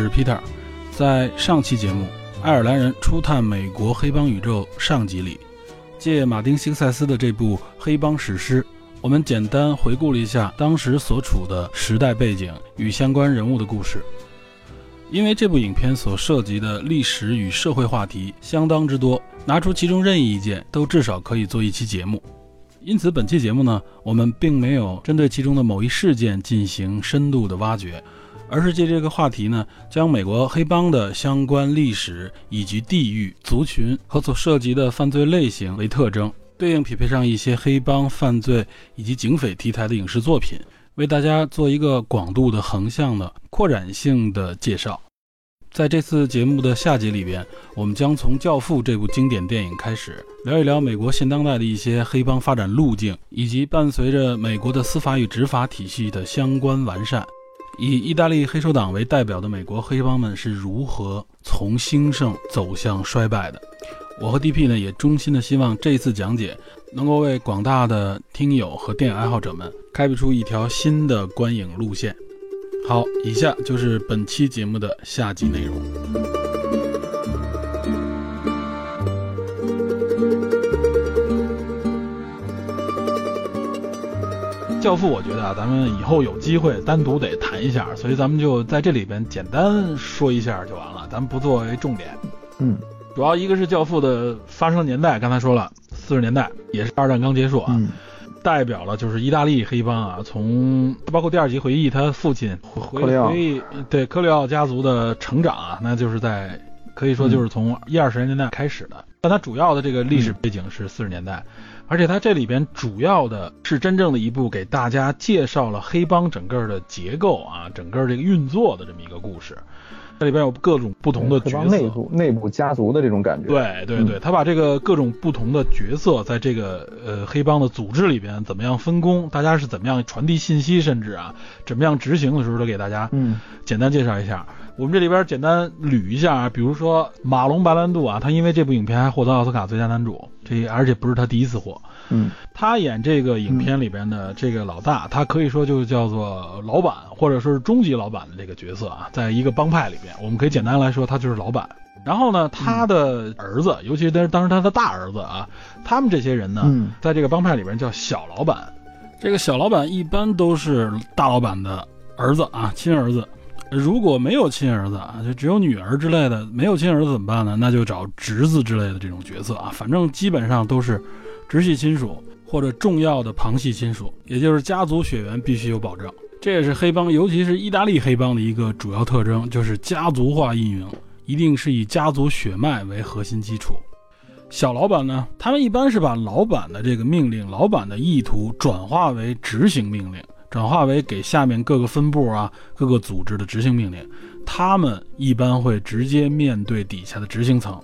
是 Peter。在上期节目《爱尔兰人初探美国黑帮宇宙》上集里，借马丁·辛塞斯的这部黑帮史诗，我们简单回顾了一下当时所处的时代背景与相关人物的故事。因为这部影片所涉及的历史与社会话题相当之多，拿出其中任意一件都至少可以做一期节目。因此，本期节目呢，我们并没有针对其中的某一事件进行深度的挖掘。而是借这个话题呢，将美国黑帮的相关历史以及地域、族群和所涉及的犯罪类型为特征，对应匹配上一些黑帮犯罪以及警匪题材的影视作品，为大家做一个广度的横向的扩展性的介绍。在这次节目的下集里边，我们将从《教父》这部经典电影开始，聊一聊美国现当代的一些黑帮发展路径，以及伴随着美国的司法与执法体系的相关完善。以意大利黑手党为代表的美国黑帮们是如何从兴盛走向衰败的？我和 DP 呢也衷心的希望这次讲解能够为广大的听友和电影爱好者们开辟出一条新的观影路线。好，以下就是本期节目的下集内容。教父，我觉得啊，咱们以后有机会单独得谈一下，所以咱们就在这里边简单说一下就完了，咱们不作为重点。嗯，主要一个是教父的发生年代，刚才说了，四十年代也是二战刚结束啊，代表了就是意大利黑帮啊，从包括第二集回忆他父亲回回忆对科里奥家族的成长啊，那就是在可以说就是从一二十年代开始的，但它主要的这个历史背景是四十年代。而且它这里边主要的是真正的一部给大家介绍了黑帮整个的结构啊，整个这个运作的这么一个故事。这里边有各种不同的角色，内部内部家族的这种感觉。对对对，他把这个各种不同的角色在这个呃黑帮的组织里边怎么样分工，大家是怎么样传递信息，甚至啊怎么样执行的时候，都给大家嗯简单介绍一下。我们这里边简单捋一下，比如说马龙白兰度啊，他因为这部影片还获得奥斯卡最佳男主，这而且不是他第一次获。嗯，他演这个影片里边的这个老大，他可以说就叫做老板，或者说是终极老板的这个角色啊，在一个帮派里边，我们可以简单来说，他就是老板。然后呢，他的儿子，尤其是当时他的大儿子啊，他们这些人呢，在这个帮派里边叫小老板。这个小老板一般都是大老板的儿子啊，亲儿子。如果没有亲儿子啊，就只有女儿之类的，没有亲儿子怎么办呢？那就找侄子之类的这种角色啊，反正基本上都是直系亲属或者重要的旁系亲属，也就是家族血缘必须有保证。这也是黑帮，尤其是意大利黑帮的一个主要特征，就是家族化运营，一定是以家族血脉为核心基础。小老板呢，他们一般是把老板的这个命令、老板的意图转化为执行命令。转化为给下面各个分部啊、各个组织的执行命令，他们一般会直接面对底下的执行层，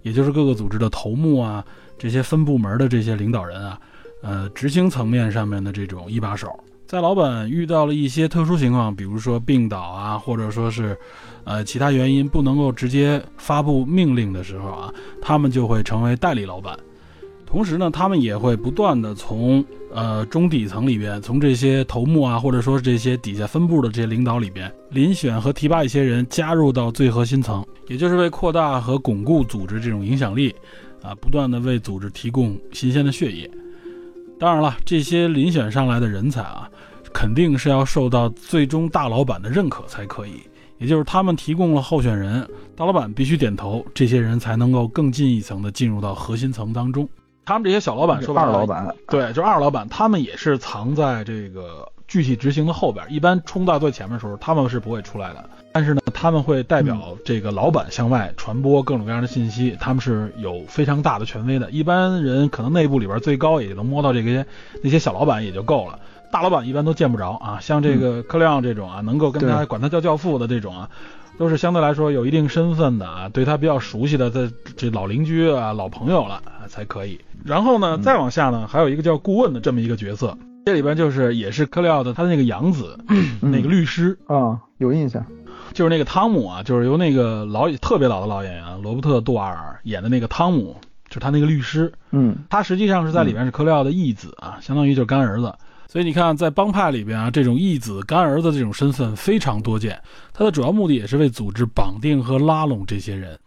也就是各个组织的头目啊、这些分部门的这些领导人啊，呃，执行层面上面的这种一把手。在老板遇到了一些特殊情况，比如说病倒啊，或者说是，呃，其他原因不能够直接发布命令的时候啊，他们就会成为代理老板。同时呢，他们也会不断的从呃中底层里边，从这些头目啊，或者说是这些底下分部的这些领导里边，遴选和提拔一些人加入到最核心层，也就是为扩大和巩固组织这种影响力，啊，不断的为组织提供新鲜的血液。当然了，这些遴选上来的人才啊，肯定是要受到最终大老板的认可才可以，也就是他们提供了候选人，大老板必须点头，这些人才能够更进一层的进入到核心层当中。他们这些小老板说白了，二老板，对，就二老板，他们也是藏在这个具体执行的后边，一般冲到最前面的时候，他们是不会出来的。但是呢，他们会代表这个老板向外传播各种各样的信息，他们是有非常大的权威的。一般人可能内部里边最高也就能摸到这些那些小老板也就够了，大老板一般都见不着啊。像这个科亮这种啊，能够跟他管他叫教父的这种啊，都是相对来说有一定身份的啊，对他比较熟悉的这这老邻居啊、老朋友了啊才可以。然后呢，再往下呢，还有一个叫顾问的这么一个角色，这里边就是也是科廖的他的那个养子，那个律师啊，有印象。就是那个汤姆啊，就是由那个老特别老的老演员罗伯特·杜瓦尔演的那个汤姆，就是他那个律师。嗯，他实际上是在里面是科利奥的义子啊，相当于就是干儿子。所以你看，在帮派里边啊，这种义子干儿子这种身份非常多见。他的主要目的也是为组织绑定和拉拢这些人。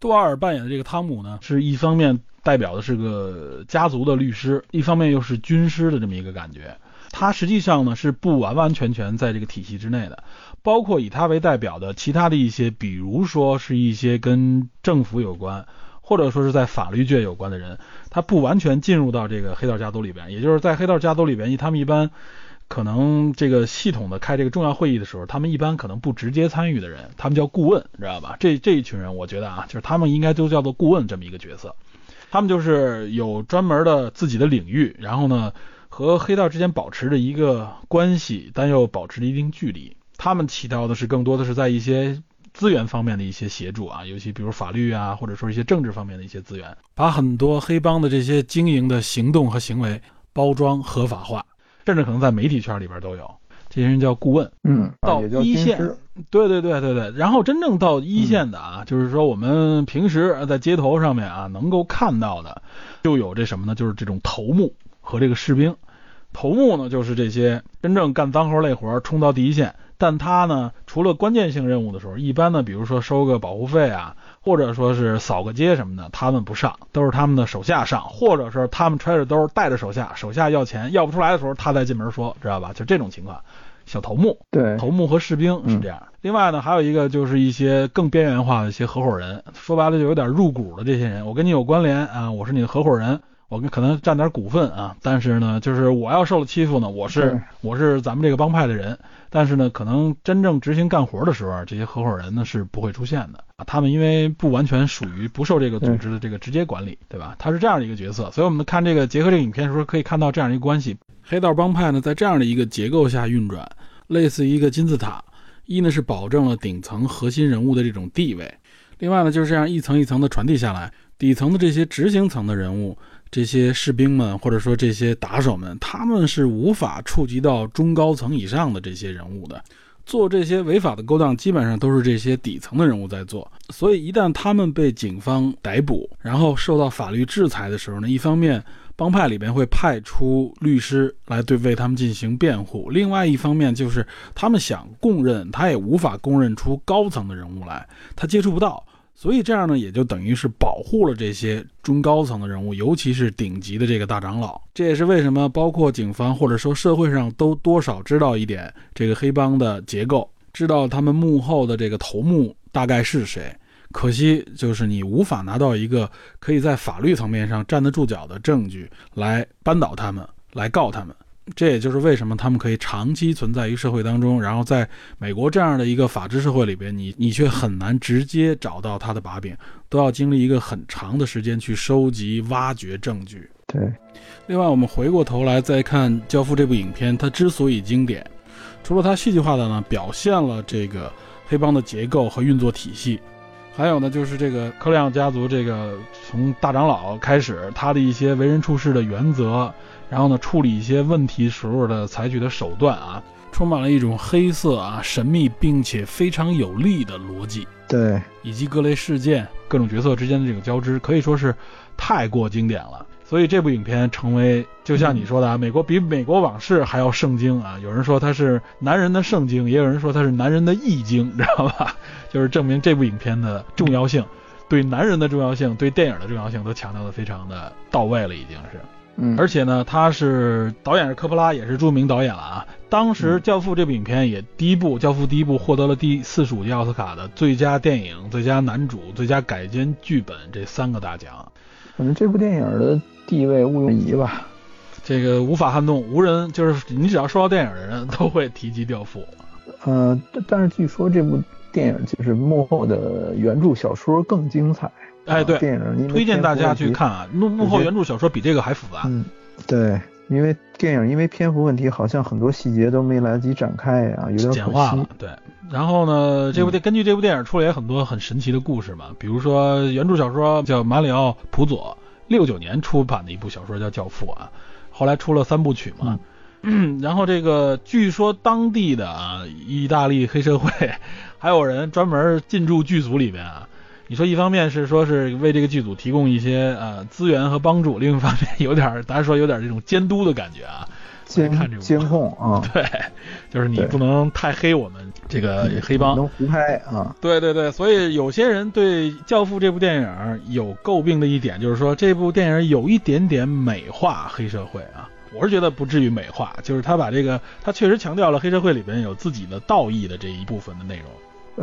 杜瓦尔扮演的这个汤姆呢，是一方面代表的是个家族的律师，一方面又是军师的这么一个感觉。他实际上呢是不完完全全在这个体系之内的。包括以他为代表的其他的一些，比如说是一些跟政府有关，或者说是在法律界有关的人，他不完全进入到这个黑道家族里边。也就是在黑道家族里边，他们一般可能这个系统的开这个重要会议的时候，他们一般可能不直接参与的人，他们叫顾问，知道吧？这这一群人，我觉得啊，就是他们应该都叫做顾问这么一个角色。他们就是有专门的自己的领域，然后呢，和黑道之间保持着一个关系，但又保持着一定距离。他们起到的是更多的是在一些资源方面的一些协助啊，尤其比如法律啊，或者说一些政治方面的一些资源，把很多黑帮的这些经营的行动和行为包装合法化，甚至可能在媒体圈里边都有。这些人叫顾问，嗯，到一线，对对对对对。然后真正到一线的啊，就是说我们平时在街头上面啊能够看到的，就有这什么呢？就是这种头目和这个士兵。头目呢，就是这些真正干脏活累活冲到第一线。但他呢，除了关键性任务的时候，一般呢，比如说收个保护费啊，或者说是扫个街什么的，他们不上，都是他们的手下上，或者是他们揣着兜带着手下，手下要钱要不出来的时候，他再进门说，知道吧？就这种情况，小头目，对，头目和士兵是这样。另外呢，还有一个就是一些更边缘化的一些合伙人，说白了就有点入股的这些人，我跟你有关联啊，我是你的合伙人。我们可能占点股份啊，但是呢，就是我要受了欺负呢，我是我是咱们这个帮派的人，但是呢，可能真正执行干活的时候，这些合伙人呢是不会出现的啊，他们因为不完全属于不受这个组织的这个直接管理，对吧？他是这样的一个角色，所以我们看这个结合这个影片的时候，可以看到这样一个关系：黑道帮派呢，在这样的一个结构下运转，类似于一个金字塔，一呢是保证了顶层核心人物的这种地位，另外呢就是这样一层一层的传递下来，底层的这些执行层的人物。这些士兵们，或者说这些打手们，他们是无法触及到中高层以上的这些人物的。做这些违法的勾当，基本上都是这些底层的人物在做。所以，一旦他们被警方逮捕，然后受到法律制裁的时候呢，一方面帮派里边会派出律师来对为他们进行辩护；另外一方面就是他们想供认，他也无法供认出高层的人物来，他接触不到。所以这样呢，也就等于是保护了这些中高层的人物，尤其是顶级的这个大长老。这也是为什么，包括警方或者说社会上都多少知道一点这个黑帮的结构，知道他们幕后的这个头目大概是谁。可惜就是你无法拿到一个可以在法律层面上站得住脚的证据来扳倒他们，来告他们。这也就是为什么他们可以长期存在于社会当中，然后在美国这样的一个法治社会里边，你你却很难直接找到他的把柄，都要经历一个很长的时间去收集、挖掘证据。对。另外，我们回过头来再看《教父》这部影片，它之所以经典，除了它戏剧化的呢表现了这个黑帮的结构和运作体系，还有呢就是这个科亮家族这个从大长老开始，他的一些为人处事的原则。然后呢，处理一些问题时候的采取的手段啊，充满了一种黑色啊、神秘并且非常有力的逻辑。对，以及各类事件、各种角色之间的这种交织，可以说是太过经典了。所以这部影片成为，就像你说的啊，美国比《美国往事》还要圣经啊。有人说它是男人的圣经，也有人说它是男人的易经，知道吧？就是证明这部影片的重要性，对男人的重要性，对电影的重要性都强调的非常的到位了，已经是。嗯，而且呢，他是导演是科波拉，也是著名导演了啊。当时《教父》这部影片也第一部，《教父》第一部获得了第四十五届奥斯卡的最佳电影、最佳男主、最佳改编剧本这三个大奖。反正这部电影的地位毋庸疑吧。这个无法撼动，无人就是你只要说到电影的人都会提及《教父》。呃，但是据说这部电影就是幕后的原著小说更精彩。哎，对，电影推荐大家去看啊，幕幕后原著小说比这个还复杂。嗯，对，因为电影因为篇幅问题，好像很多细节都没来得及展开啊，有点简化了。对，然后呢，这部电根据这部电影出来也很多很神奇的故事嘛，比如说原著小说叫马里奥·普佐六九年出版的一部小说叫《教父》啊，后来出了三部曲嘛。然后这个据说当地的啊意大利黑社会 还有人专门进驻剧组里面啊。你说一方面是说是为这个剧组提供一些呃资源和帮助，另一方面 有点大家说有点这种监督的感觉啊，监监控啊，对，就是你不能太黑我们这个黑帮，能胡拍啊，对对对，所以有些人对《教父》这部电影有诟病的一点就是说这部电影有一点点美化黑社会啊，我是觉得不至于美化，就是他把这个他确实强调了黑社会里边有自己的道义的这一部分的内容。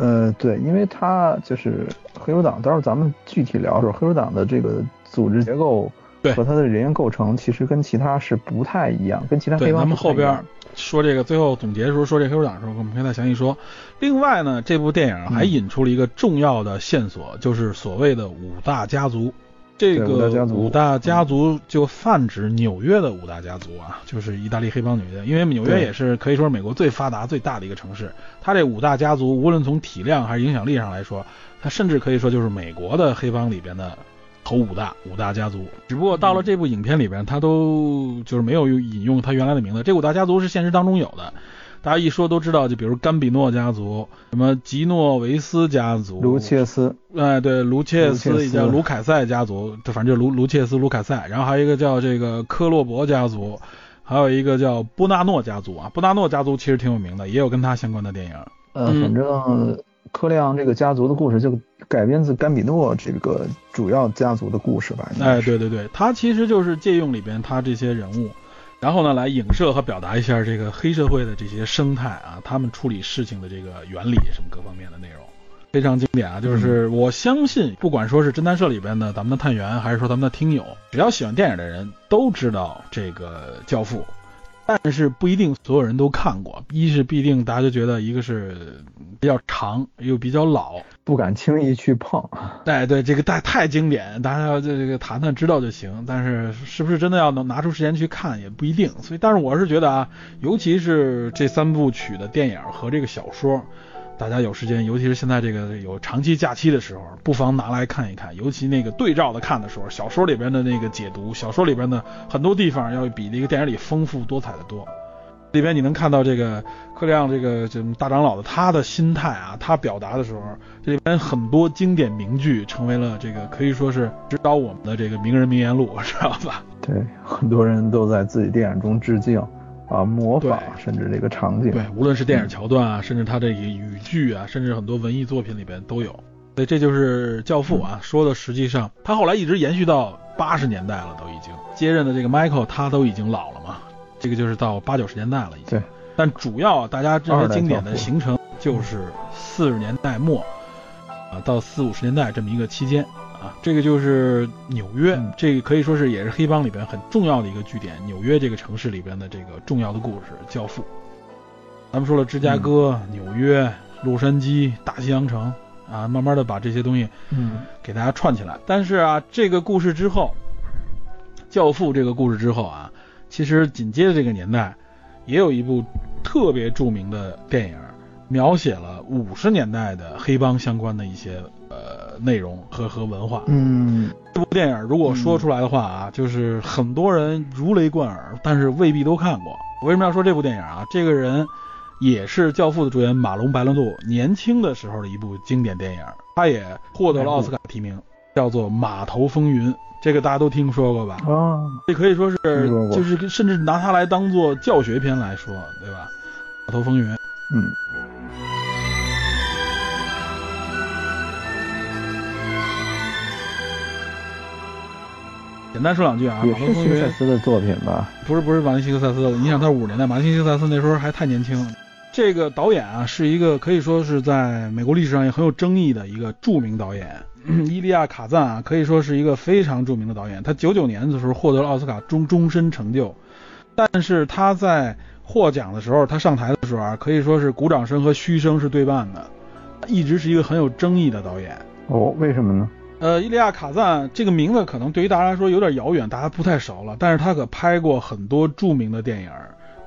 呃，对，因为他就是黑手党，到时候咱们具体聊的时候，黑手党的这个组织结构和他的人员构成，其实跟其他是不太一样，跟其他黑帮。咱们后边说这个，最后总结的时候说这黑手党的时候，我们可以再详细说。另外呢，这部电影还引出了一个重要的线索，就是所谓的五大家族。这个五大家族就泛指纽约的五大家族啊，就是意大利黑帮纽约，因为纽约也是可以说是美国最发达、最大的一个城市。它这五大家族，无论从体量还是影响力上来说，它甚至可以说就是美国的黑帮里边的头五大五大家族。只不过到了这部影片里边，它都就是没有引用它原来的名字。这五大家族是现实当中有的。大家一说都知道，就比如甘比诺家族，什么吉诺维斯家族，卢切斯，哎，对，卢切斯也叫卢凯塞家族，就反正就卢卢切斯、卢凯塞，然后还有一个叫这个科洛博家族，还有一个叫布纳诺家族啊，布纳诺家族其实挺有名的，也有跟他相关的电影。呃，反正科亮这个家族的故事就改编自甘比诺这个主要家族的故事吧。哎，对对对，他其实就是借用里边他这些人物。然后呢，来影射和表达一下这个黑社会的这些生态啊，他们处理事情的这个原理什么各方面的内容，非常经典啊。就是我相信，不管说是侦探社里边的咱们的探员，还是说咱们的听友，只要喜欢电影的人都知道这个教父。但是不一定所有人都看过，一是必定大家就觉得一个是比较长又比较老，不敢轻易去碰。对，对，这个太太经典，大家要这个谈谈知道就行。但是是不是真的要能拿出时间去看也不一定。所以，但是我是觉得啊，尤其是这三部曲的电影和这个小说。大家有时间，尤其是现在这个有长期假期的时候，不妨拿来看一看。尤其那个对照的看的时候，小说里边的那个解读，小说里边的很多地方要比那个电影里丰富多彩的多。里边你能看到这个克亮这个这大长老的他的心态啊，他表达的时候，这里边很多经典名句成为了这个可以说是指导我们的这个名人名言录，知道吧？对，很多人都在自己电影中致敬。啊，模仿甚至这个场景，对，无论是电影桥段啊，甚至他这个语句啊，甚至很多文艺作品里边都有。所以这就是《教父》啊，说的实际上他后来一直延续到八十年代了，都已经接任的这个 Michael 他都已经老了嘛，这个就是到八九十年代了已经。对。但主要大家认为经典的形成就是四十年代末啊到四五十年代这么一个期间。啊，这个就是纽约，这个可以说是也是黑帮里边很重要的一个据点。纽约这个城市里边的这个重要的故事，教父。咱们说了芝加哥、纽约、洛杉矶、大西洋城啊，慢慢的把这些东西，嗯，给大家串起来。但是啊，这个故事之后，教父这个故事之后啊，其实紧接着这个年代，也有一部特别著名的电影，描写了五十年代的黑帮相关的一些。呃，内容和和文化，嗯，这部电影如果说出来的话啊，就是很多人如雷贯耳，但是未必都看过。为什么要说这部电影啊？这个人也是《教父》的主演马龙白兰度年轻的时候的一部经典电影，他也获得了奥斯卡提名，叫做《码头风云》，这个大家都听说过吧？啊，这可以说是就是甚至拿它来当做教学片来说，对吧？《码头风云》，嗯。简单说两句啊，也是希克塞斯的作品吧？不是不是马丁希克塞斯的，你想他五十年代，马丁希克塞斯那时候还太年轻了。这个导演啊，是一个可以说是在美国历史上也很有争议的一个著名导演，伊利亚卡赞啊，可以说是一个非常著名的导演。他九九年的时候获得了奥斯卡终终身成就，但是他在获奖的时候，他上台的时候啊，可以说是鼓掌声和嘘声是对半的，一直是一个很有争议的导演。哦，为什么呢？呃，伊利亚卡赞这个名字可能对于大家来说有点遥远，大家不太熟了。但是他可拍过很多著名的电影，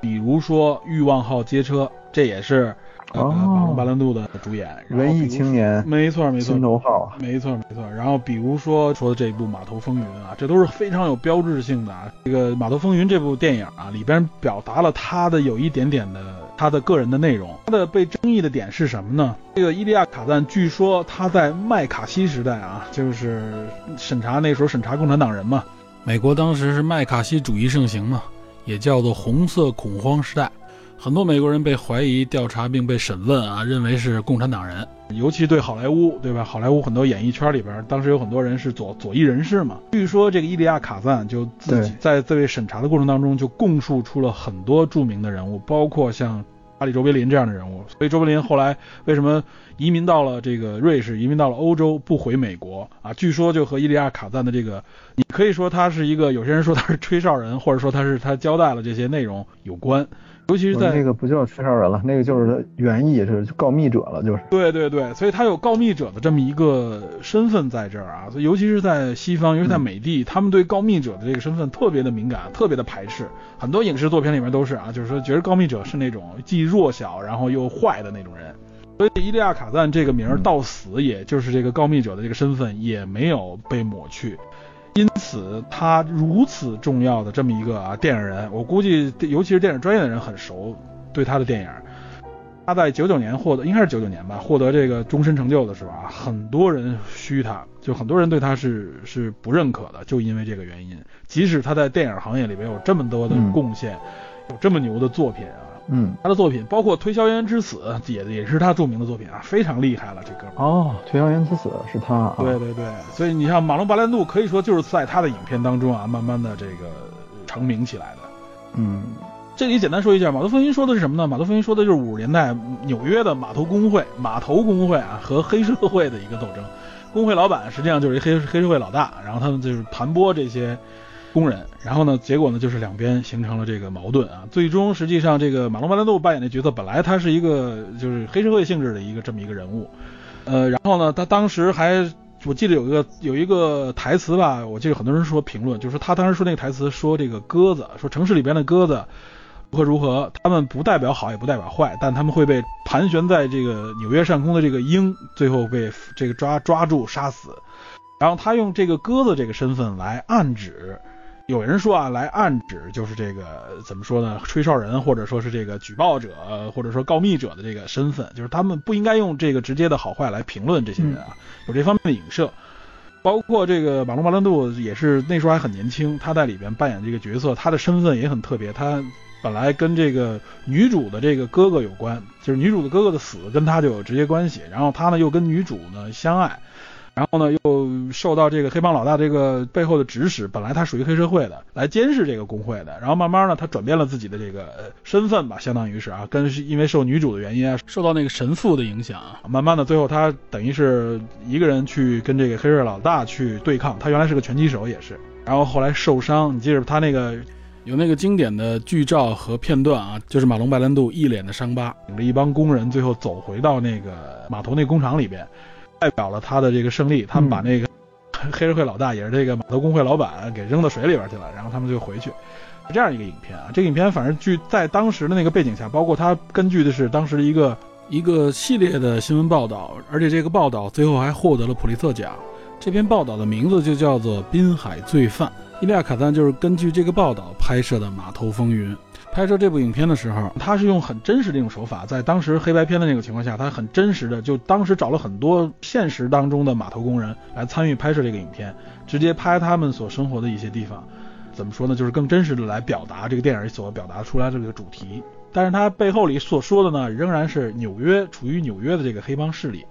比如说《欲望号街车》，这也是。马龙·巴兰度的主演，文艺青年，没错没错，心头好，没错没错。然后比如说说的这一部《码头风云》啊，这都是非常有标志性的啊。这个《码头风云》这部电影啊，里边表达了他的有一点点的他的个人的内容。他的被争议的点是什么呢？这个伊利亚卡赞，据说他在麦卡锡时代啊，就是审查那时候审查共产党人嘛，美国当时是麦卡锡主义盛行嘛，也叫做红色恐慌时代。很多美国人被怀疑、调查并被审问啊，认为是共产党人。尤其对好莱坞，对吧？好莱坞很多演艺圈里边，当时有很多人是左左翼人士嘛。据说这个伊利亚卡赞就自己在这位审查的过程当中，就供述出了很多著名的人物，包括像阿里·卓别林这样的人物。所以卓别林后来为什么移民到了这个瑞士，移民到了欧洲，不回美国啊？据说就和伊利亚卡赞的这个，你可以说他是一个，有些人说他是吹哨人，或者说他是他交代了这些内容有关。尤其是在那个不叫吹哨人了，那个就是原意是告密者了，就是。对对对，所以他有告密者的这么一个身份在这儿啊，所以尤其是在西方，尤其在美帝，他们对告密者的这个身份特别的敏感，特别的排斥。很多影视作品里面都是啊，就是说觉得告密者是那种既弱小然后又坏的那种人。所以伊利亚卡赞这个名儿到死，也就是这个告密者的这个身份也没有被抹去。因此，他如此重要的这么一个啊电影人，我估计尤其是电影专业的人很熟，对他的电影。他在九九年获得，应该是九九年吧，获得这个终身成就的时候啊，很多人嘘他，就很多人对他是是不认可的，就因为这个原因。即使他在电影行业里边有这么多的贡献，有这么牛的作品啊。嗯，他的作品包括《推销员之死》也也是他著名的作品啊，非常厉害了这哥们。哦，《推销员之死》是他。对对对，所以你像马龙·白兰度，可以说就是在他的影片当中啊，慢慢的这个成名起来的。嗯，这里简单说一下，《马头风云》说的是什么呢？《马头风云》说的就是五十年代纽约的码头工会、码头工会啊和黑社会的一个斗争。工会老板实际上就是一黑黑社会老大，然后他们就是盘剥这些。工人，然后呢，结果呢，就是两边形成了这个矛盾啊。最终，实际上这个马龙·白兰度扮演的角色，本来他是一个就是黑社会性质的一个这么一个人物，呃，然后呢，他当时还我记得有一个有一个台词吧，我记得很多人说评论，就是他当时说那个台词说这个鸽子，说城市里边的鸽子如何如何，他们不代表好也不代表坏，但他们会被盘旋在这个纽约上空的这个鹰最后被这个抓抓住杀死，然后他用这个鸽子这个身份来暗指。有人说啊，来暗指就是这个怎么说呢？吹哨人或者说是这个举报者或者说告密者的这个身份，就是他们不应该用这个直接的好坏来评论这些人啊，有这方面的影射。包括这个马龙·巴兰度也是那时候还很年轻，他在里边扮演这个角色，他的身份也很特别。他本来跟这个女主的这个哥哥有关，就是女主的哥哥的死跟他就有直接关系，然后他呢又跟女主呢相爱。然后呢，又受到这个黑帮老大这个背后的指使，本来他属于黑社会的，来监视这个工会的。然后慢慢呢，他转变了自己的这个身份吧，相当于是啊，跟因为受女主的原因啊，受到那个神父的影响，慢慢的最后他等于是一个人去跟这个黑社老大去对抗。他原来是个拳击手也是，然后后来受伤，你记着他那个有那个经典的剧照和片段啊，就是马龙白兰度一脸的伤疤，领着一帮工人最后走回到那个码头那工厂里边。代表了他的这个胜利，他们把那个黑社会老大也是这个码头工会老板给扔到水里边去了，然后他们就回去，是这样一个影片啊。这个影片反正据在当时的那个背景下，包括他根据的是当时一个一个系列的新闻报道，而且这个报道最后还获得了普利策奖。这篇报道的名字就叫做《滨海罪犯》，伊利亚卡赞就是根据这个报道拍摄的《码头风云》。拍摄这部影片的时候，他是用很真实的一种手法，在当时黑白片的那个情况下，他很真实的就当时找了很多现实当中的码头工人来参与拍摄这个影片，直接拍他们所生活的一些地方，怎么说呢？就是更真实的来表达这个电影所表达出来的这个主题。但是他背后里所说的呢，仍然是纽约处于纽约的这个黑帮势力，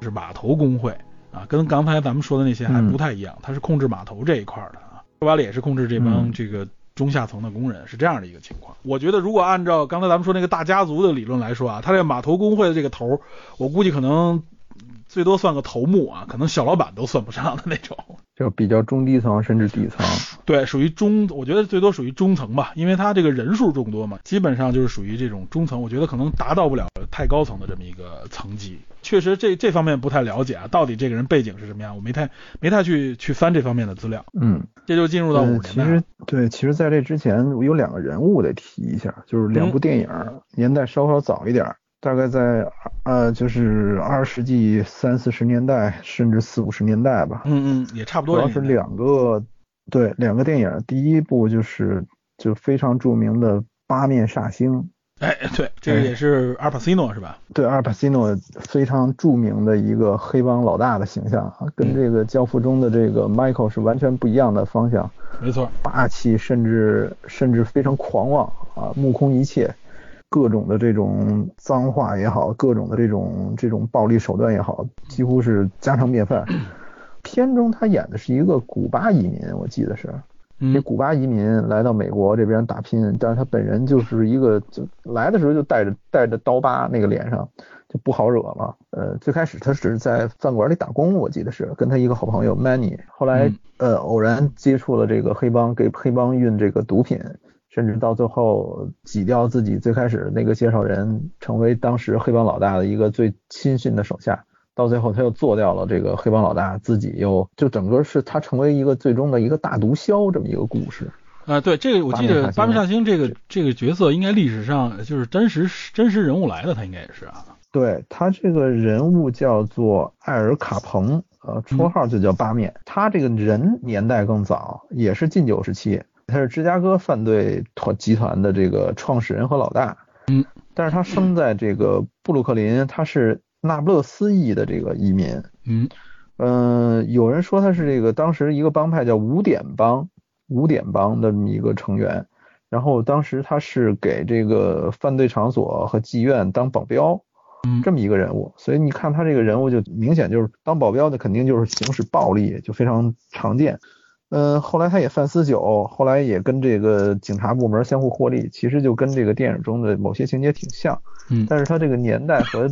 是码头工会啊，跟刚才咱们说的那些还不太一样，他是控制码头这一块的啊，说白了也是控制这帮这个。中下层的工人是这样的一个情况。我觉得，如果按照刚才咱们说那个大家族的理论来说啊，他这个码头工会的这个头，我估计可能最多算个头目啊，可能小老板都算不上的那种，就比较中低层甚至底层。对，属于中，我觉得最多属于中层吧，因为他这个人数众多嘛，基本上就是属于这种中层。我觉得可能达到不了太高层的这么一个层级。确实，这这方面不太了解啊，到底这个人背景是什么样，我没太没太去去翻这方面的资料。嗯，这就进入到五年代。其实对，其实在这之前我有两个人物得提一下，就是两部电影，年代稍稍早一点。大概在呃，就是二十世纪三四十年代，甚至四五十年代吧。嗯嗯，也差不多。主要是两个，对，两个电影。第一部就是就非常著名的《八面煞星》。哎，对，这个也是阿尔帕西诺是吧？对，阿尔帕西诺非常著名的一个黑帮老大的形象，跟这个《教父》中的这个 Michael 是完全不一样的方向。没错，霸气，甚至甚至非常狂妄啊，目空一切。各种的这种脏话也好，各种的这种这种暴力手段也好，几乎是家常便饭。片中他演的是一个古巴移民，我记得是，这古巴移民来到美国这边打拼，但是他本人就是一个，就来的时候就带着带着刀疤，那个脸上就不好惹了。呃，最开始他只是在饭馆里打工，我记得是跟他一个好朋友 Manny，后来呃偶然接触了这个黑帮，给黑帮运这个毒品。甚至到最后挤掉自己最开始那个介绍人，成为当时黑帮老大的一个最亲信的手下，到最后他又做掉了这个黑帮老大，自己又就整个是他成为一个最终的一个大毒枭这么一个故事。啊，对，这个我记得巴面煞星这个这个角色应该历史上就是真实真实人物来的，他应该也是啊。对他这个人物叫做艾尔卡彭，呃，绰号就叫八面。他这个人年代更早，也是近九时期。他是芝加哥犯罪团集团的这个创始人和老大，嗯，但是他生在这个布鲁克林，他是那不勒斯裔的这个移民，嗯，嗯，有人说他是这个当时一个帮派叫五点帮，五点帮的这么一个成员，然后当时他是给这个犯罪场所和妓院当保镖，嗯，这么一个人物，所以你看他这个人物就明显就是当保镖的肯定就是行使暴力，就非常常见。嗯，后来他也贩私酒，后来也跟这个警察部门相互获利，其实就跟这个电影中的某些情节挺像。嗯，但是他这个年代和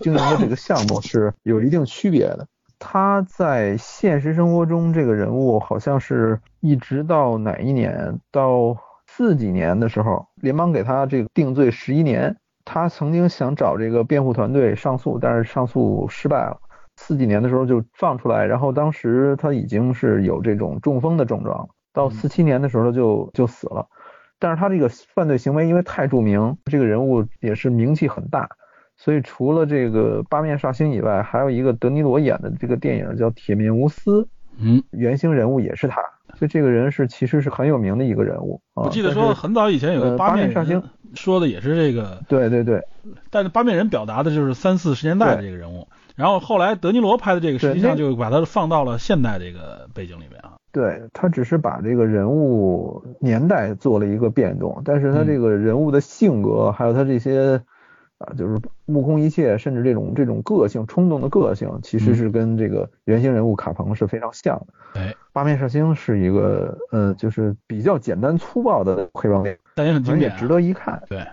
经营的这个项目是有一定区别的。他在现实生活中这个人物好像是一直到哪一年，到四几年的时候，联邦给他这个定罪十一年。他曾经想找这个辩护团队上诉，但是上诉失败了。四几年的时候就放出来，然后当时他已经是有这种中风的症状，到四七年的时候就就死了。但是他这个犯罪行为因为太著名，这个人物也是名气很大，所以除了这个八面煞星以外，还有一个德尼罗演的这个电影叫《铁面无私》，嗯，原型人物也是他，所以这个人是其实是很有名的一个人物。我记得说很早以前有个八面煞星，说的也是这个，对对对，但是八面人表达的就是三四十年代的这个人物。然后后来德尼罗拍的这个，实际上就把它放到了现代这个背景里面啊。对他只是把这个人物年代做了一个变动，但是他这个人物的性格，还有他这些啊，就是目空一切，甚至这种这种个性冲动的个性，其实是跟这个原型人物卡彭是非常像的。哎，八面煞星是一个呃，就是比较简单粗暴的黑帮电影，但也很经典，值得一看。对，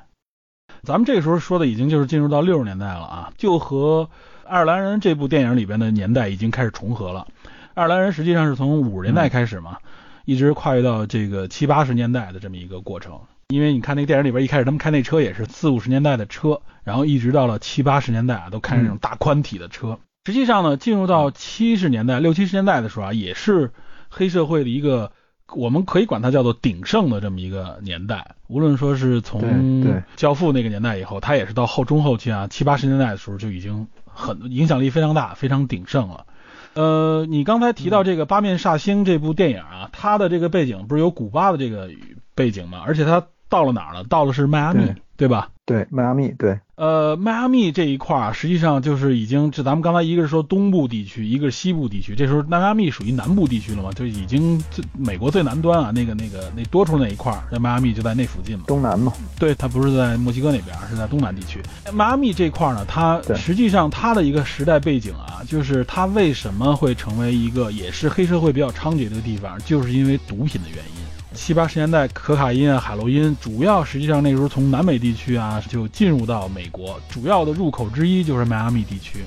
咱们这个时候说的已经就是进入到六十年代了啊，就和。爱尔兰人这部电影里边的年代已经开始重合了。爱尔兰人实际上是从五十年代开始嘛，一直跨越到这个七八十年代的这么一个过程。因为你看那个电影里边，一开始他们开那车也是四五十年代的车，然后一直到了七八十年代啊，都开那种大宽体的车。实际上呢，进入到七十年代、六七十年代的时候啊，也是黑社会的一个。我们可以管它叫做鼎盛的这么一个年代，无论说是从教父那个年代以后，它也是到后中后期啊七八十年代的时候就已经很影响力非常大，非常鼎盛了。呃，你刚才提到这个《八面煞星》这部电影啊，它的这个背景不是有古巴的这个背景吗？而且它到了哪儿了？到了是迈阿密，对吧？对，迈阿密，对。呃，迈阿密这一块儿实际上就是已经，就咱们刚才一个是说东部地区，一个是西部地区，这时候迈阿密属于南部地区了嘛，就已经最美国最南端啊，那个那个那多出那一块儿，在迈阿密就在那附近嘛。东南嘛。对，它不是在墨西哥那边，是在东南地区。迈阿密这块儿呢，它实际上它的一个时代背景啊，就是它为什么会成为一个也是黑社会比较猖獗的地方，就是因为毒品的原因。七八十年代，可卡因啊、海洛因，主要实际上那时候从南美地区啊就进入到美国，主要的入口之一就是迈阿密地区。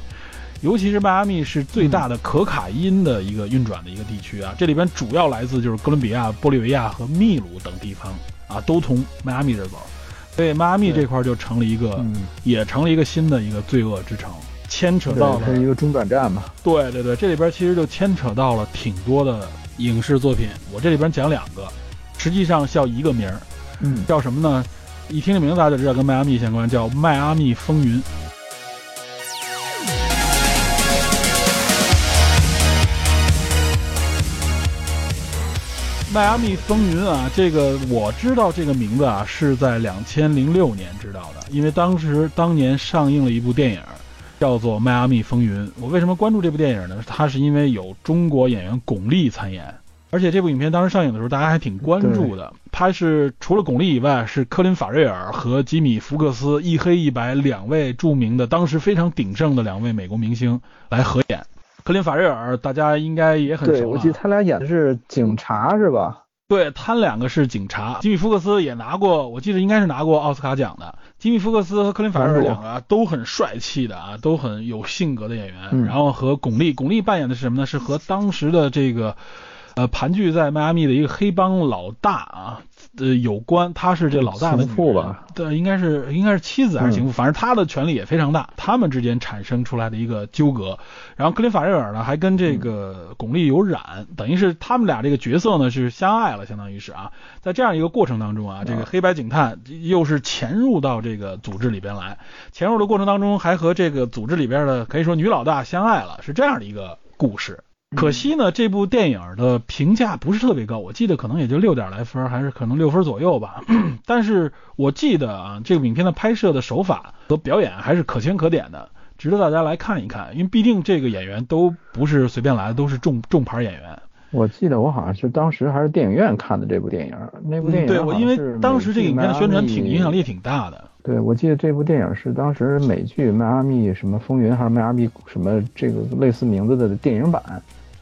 尤其是迈阿密是最大的可卡因的一个运转的一个地区啊，这里边主要来自就是哥伦比亚、玻利维亚和秘鲁等地方啊，都从迈阿密这走，所以迈阿密这块就成了一个，也成了一个新的一个罪恶之城，牵扯到了是一个中转站嘛。对对对，这里边其实就牵扯到了挺多的影视作品，我这里边讲两个，实际上叫一个名儿，嗯，叫什么呢？一听这名字大家就知道跟迈阿密相关，叫《迈阿密风云》。迈阿密风云啊，这个我知道这个名字啊，是在两千零六年知道的，因为当时当年上映了一部电影，叫做《迈阿密风云》。我为什么关注这部电影呢？它是因为有中国演员巩俐参演，而且这部影片当时上映的时候，大家还挺关注的。他是除了巩俐以外，是科林法瑞尔和吉米福克斯一黑一白两位著名的、当时非常鼎盛的两位美国明星来合演。科林·法瑞尔，大家应该也很熟。对，我记得他俩演的是警察，是吧？对他两个是警察。吉米·福克斯也拿过，我记得应该是拿过奥斯卡奖的。吉米·福克斯和科林·法瑞尔两个都很帅气的啊，都很有性格的演员。然后和巩俐，巩俐扮演的是什么呢？是和当时的这个。呃，盘踞在迈阿密的一个黑帮老大啊，呃，有关，他是这老大的情妇吧？对，应该是应该是妻子还是情妇，反正他的权力也非常大。他们之间产生出来的一个纠葛，然后克林法瑞尔呢还跟这个巩俐有染，等于是他们俩这个角色呢是相爱了，相当于是啊，在这样一个过程当中啊，这个黑白警探又是潜入到这个组织里边来，潜入的过程当中还和这个组织里边的可以说女老大相爱了，是这样的一个故事。可惜呢，这部电影的评价不是特别高，我记得可能也就六点来分，还是可能六分左右吧。但是我记得啊，这个影片的拍摄的手法和表演还是可圈可点的，值得大家来看一看。因为毕竟这个演员都不是随便来的，都是重重牌演员。我记得我好像是当时还是电影院看的这部电影，那部电影对我因为当时这个影片的宣传挺影响力挺大的。对，我记得这部电影是当时美剧《迈阿密什么风云》还是《迈阿密什么》这个类似名字的电影版。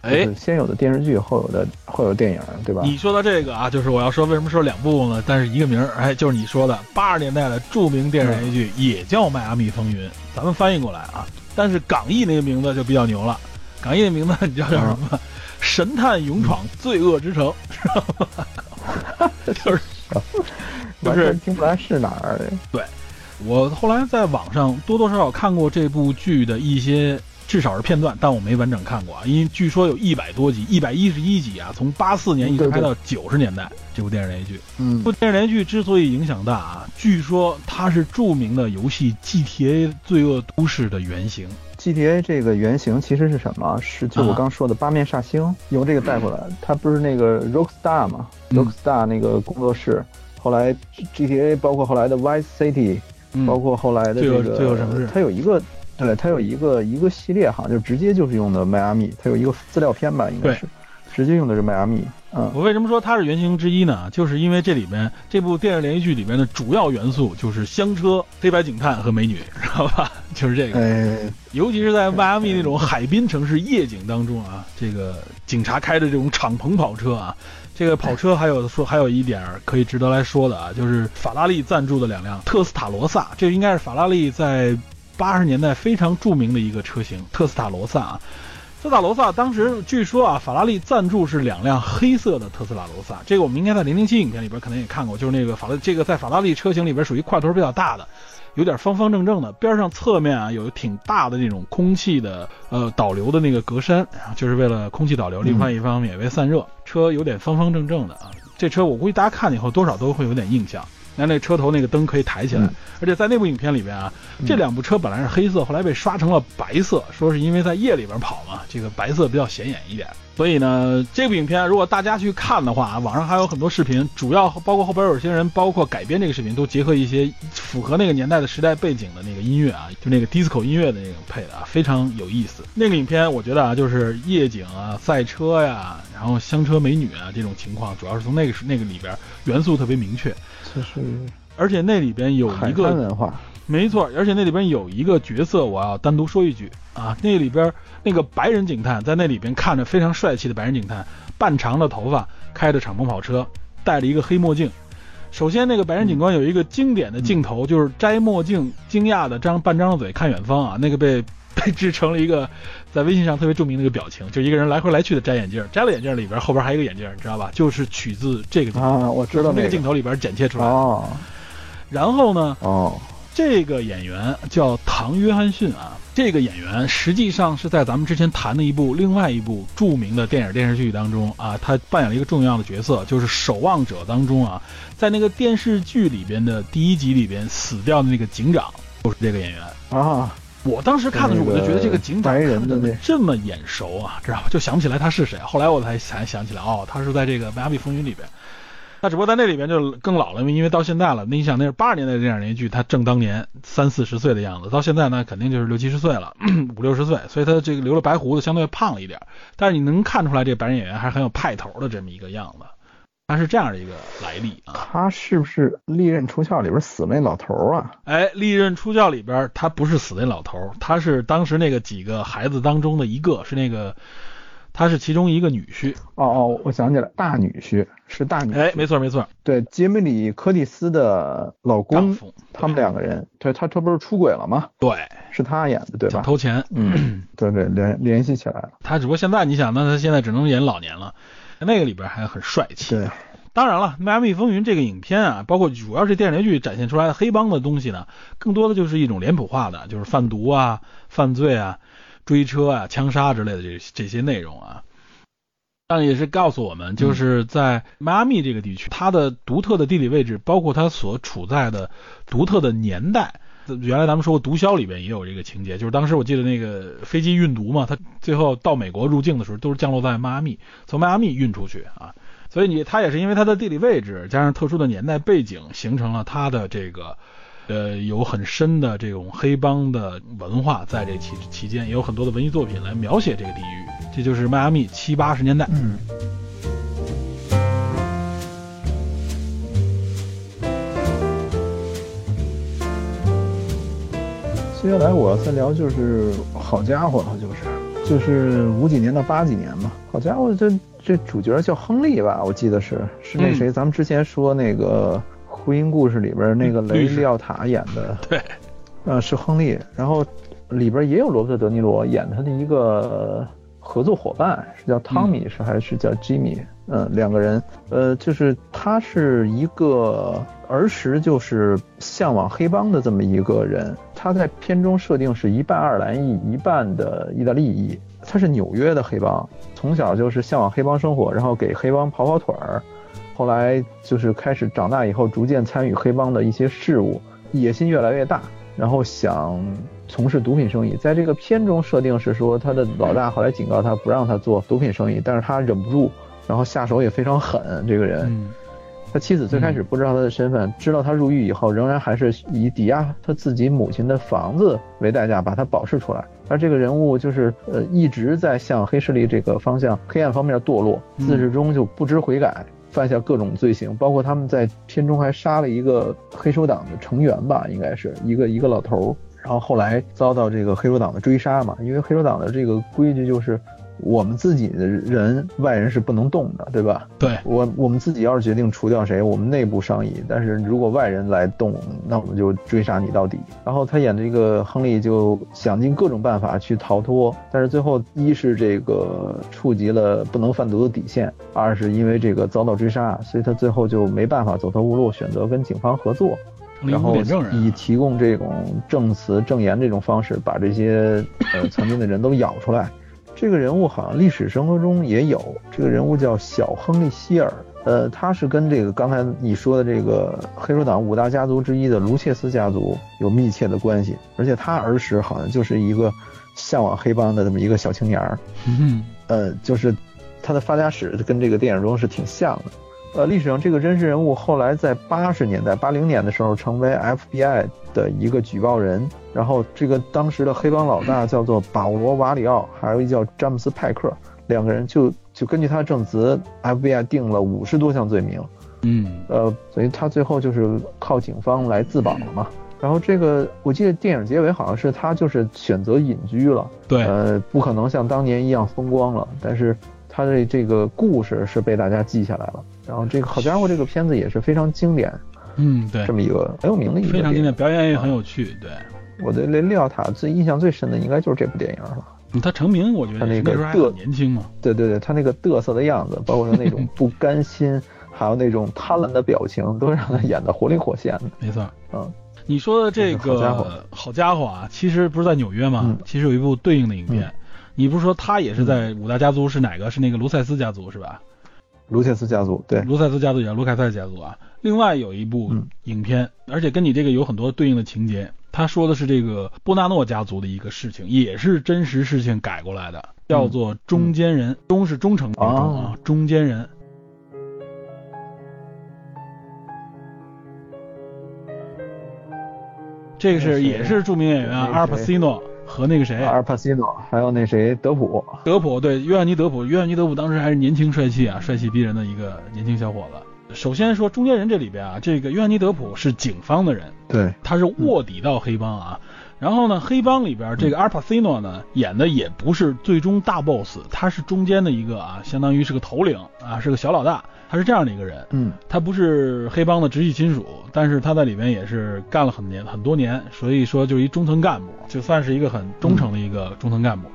哎，先有的电视剧，后有的后有电影，对吧？你说到这个啊，就是我要说为什么说两部呢？但是一个名儿，哎，就是你说的八十年代的著名电视连续剧，也叫《迈阿密风云》，咱们翻译过来啊。但是港译那个名字就比较牛了，港译的名字你知道叫什么？神探勇闯罪恶之城，知道吗？就是就是听不来是哪儿的。对，我后来在网上多多少少看过这部剧的一些。至少是片段，但我没完整看过啊，因为据说有一百多集，一百一十一集啊，从八四年一直拍到九十年代。这部电视连续剧，嗯，这部电视连续剧之所以影响大啊，据说它是著名的游戏 GTA 罪恶都市的原型。GTA 这个原型其实是什么？是就我刚说的八面煞星，由这个带过来。它不是那个 Rockstar 嘛？Rockstar 那个工作室，后来 GTA 包括后来的 Vice City，包括后来的这个罪恶城市，它有一个。对，它有一个一个系列哈，就直接就是用的迈阿密，它有一个资料片吧，应该是，直接用的是迈阿密。嗯，我为什么说它是原型之一呢？就是因为这里边这部电视连续剧里面的主要元素就是香车、黑白警探和美女，知道吧？就是这个。哎，尤其是在迈阿密那种海滨城市夜景当中啊，这个警察开的这种敞篷跑车啊，这个跑车还有说还有一点可以值得来说的啊，就是法拉利赞助的两辆特斯塔罗萨，这应该是法拉利在。八十年代非常著名的一个车型特斯塔罗萨啊，特斯塔罗萨当时据说啊，法拉利赞助是两辆黑色的特斯拉罗萨，这个我们应该在零零七影片里边可能也看过，就是那个法拉这个在法拉利车型里边属于块头比较大的，有点方方正正的，边上侧面啊有挺大的那种空气的呃导流的那个格栅，就是为了空气导流，另外一方面也为散热，车有点方方正正的啊，这车我估计大家看了以后多少都会有点印象。那那车头那个灯可以抬起来，而且在那部影片里边啊，这两部车本来是黑色，后来被刷成了白色，说是因为在夜里边跑嘛，这个白色比较显眼一点。所以呢，这部影片如果大家去看的话，网上还有很多视频，主要包括后边有些人包括改编这个视频，都结合一些符合那个年代的时代背景的那个音乐啊，就那个 disco 音乐的那种配的啊，非常有意思。那个影片我觉得啊，就是夜景啊、赛车呀，然后香车美女啊这种情况，主要是从那个那个里边元素特别明确。就是，而且那里边有一个文化，没错，而且那里边有一个角色，我要单独说一句啊，那里边那个白人警探在那里边看着非常帅气的白人警探，半长的头发，开着敞篷跑车，戴着一个黑墨镜。首先，那个白人警官有一个经典的镜头，就是摘墨镜，惊讶的张半张嘴看远方啊，那个被 被制成了一个在微信上特别著名的一个表情，就一个人来回来去的摘眼镜，摘了眼镜里边后边还有一个眼镜，你知道吧？就是取自这个镜头啊，我知道那那个镜头里边剪切出来的。哦然后呢，哦，这个演员叫唐·约翰逊啊，这个演员实际上是在咱们之前谈的一部另外一部著名的电影电视剧当中啊，他扮演了一个重要的角色，就是《守望者》当中啊，在那个电视剧里边的第一集里边死掉的那个警长，就是这个演员。啊，我当时看的时候，我就觉得这个警长看着这么眼熟啊，知道吧？就想不起来他是谁。后来我才才想起来，哦，他是在这个《迈阿密风云》里边。那只不过在那里边就更老了，因为到现在了。那你想，那是八十年代的电影连续剧，他正当年三四十岁的样子，到现在呢，肯定就是六七十岁了，五六十岁，所以他这个留了白胡子，相对胖了一点。但是你能看出来，这个白人演员还是很有派头的这么一个样子。他是这样的一个来历啊。他是不是《利刃出鞘》里边死那老头儿啊？哎，《利刃出鞘》里边他不是死那老头儿，他是当时那个几个孩子当中的一个，是那个，他是其中一个女婿。哦哦，我想起来，大女婿是大女婿。哎，没错没错，对，杰米里·柯蒂斯的老丈公，夫，他们两个人，对他这不是出轨了吗？对，是他演的，对吧？偷钱。嗯，对对，联联系起来了。他只不过现在你想，那他现在只能演老年了，那个里边还很帅气。对，当然了，《迈阿密风云》这个影片啊，包括主要是电视连续剧展现出来的黑帮的东西呢，更多的就是一种脸谱化的，就是贩毒啊、犯罪啊、追车啊、枪杀之类的这这些内容啊。但也是告诉我们，就是在迈阿密这个地区，它的独特的地理位置，包括它所处在的独特的年代。原来咱们说过，《毒枭》里边也有这个情节，就是当时我记得那个飞机运毒嘛，它最后到美国入境的时候，都是降落在迈阿密，从迈阿密运出去啊。所以你它也是因为它的地理位置加上特殊的年代背景，形成了它的这个呃有很深的这种黑帮的文化，在这期期间也有很多的文艺作品来描写这个地域。这就是迈阿密七八十年代。嗯。接下来我要再聊就是好家伙了，就是就是五几年到八几年嘛。好家伙，这这主角叫亨利吧？我记得是是那谁，咱们之前说那个《婚姻故事》里边那个雷利奥塔演的，对，呃，是亨利。然后里边也有罗伯特·德尼罗演他的一个合作伙伴，是叫汤米，是还是叫吉米？嗯，两个人，呃，就是他是一个儿时就是向往黑帮的这么一个人。他在片中设定是一半爱尔兰裔，一半的意大利裔。他是纽约的黑帮，从小就是向往黑帮生活，然后给黑帮跑跑腿儿。后来就是开始长大以后，逐渐参与黑帮的一些事务，野心越来越大，然后想从事毒品生意。在这个片中设定是说，他的老大后来警告他不让他做毒品生意，但是他忍不住，然后下手也非常狠。这个人，他妻子最开始不知道他的身份，知道他入狱以后，仍然还是以抵押他自己母亲的房子为代价把他保释出来。而这个人物就是呃一直在向黑势力这个方向、黑暗方面堕落，嗯自始终就不知悔改，犯下各种罪行，包括他们在片中还杀了一个黑手党的成员吧，应该是一个一个老头儿。然后后来遭到这个黑手党的追杀嘛，因为黑手党的这个规矩就是。我们自己的人，外人是不能动的，对吧？对，我我们自己要是决定除掉谁，我们内部商议。但是如果外人来动，那我们就追杀你到底。然后他演这个亨利就想尽各种办法去逃脱，但是最后一是这个触及了不能贩毒的底线，二是因为这个遭到追杀，所以他最后就没办法走投无路，选择跟警方合作。然后。以提供这种证词、证言这种方式，把这些呃曾经的人都咬出来。这个人物好像历史生活中也有，这个人物叫小亨利希尔，呃，他是跟这个刚才你说的这个黑手党五大家族之一的卢切斯家族有密切的关系，而且他儿时好像就是一个向往黑帮的这么一个小青年儿，嗯呃，就是他的发家史跟这个电影中是挺像的。呃，历史上这个真实人物后来在八十年代、八零年的时候成为 FBI 的一个举报人，然后这个当时的黑帮老大叫做保罗·瓦里奥，还有一叫詹姆斯·派克，两个人就就根据他的证词，FBI 定了五十多项罪名，嗯呃，所以他最后就是靠警方来自保了嘛。然后这个我记得电影结尾好像是他就是选择隐居了，对，呃，不可能像当年一样风光了，但是他的这个故事是被大家记下来了。然后这个好家伙，这个片子也是非常经典，嗯对这，么一个很有名的一个非常经典，表演也很有趣，对。我对雷利奥塔最印象最深的应该就是这部电影了。他成名，我觉得他那个时候还很年轻嘛。对对对，他那个嘚瑟的样子，包括他那种 不甘心，还有那种贪婪的表情，都让他演得活灵活现的。没错，嗯，你说的这好家伙个好家伙啊，其实不是在纽约吗嗯？其实有一部对应的影片嗯，你不是说他也是在五大家族是哪个？是那个卢塞斯家族是吧？卢切斯家族，对，卢塞斯家族也是卢凯塞家族啊。另外有一部嗯影片，而且跟你这个有很多对应的情节。他说的是这个波纳诺家族的一个事情，也是真实事情改过来的，叫做《中间人》，中是忠诚的忠啊，哦中间人。这个是也是著名演员啊，阿尔帕西诺和那个谁阿尔帕西诺，还有那谁德普，德普对，约翰尼·德普，约翰尼·德普当时还是年轻帅气啊，帅气逼人的一个年轻小伙子。首先说中间人这里边啊，这个约翰尼·德普是警方的人，对，他是卧底到黑帮啊。然后呢，黑帮里边这个阿尔帕西诺呢演的也不是最终大 boss，他是中间的一个啊，相当于是个头领啊，是个小老大，他是这样的一个人。嗯他不是黑帮的直系亲属，但是他在里面也是干了很年很多年，所以说就是一中层干部，就算是一个很忠诚的一个中层干部。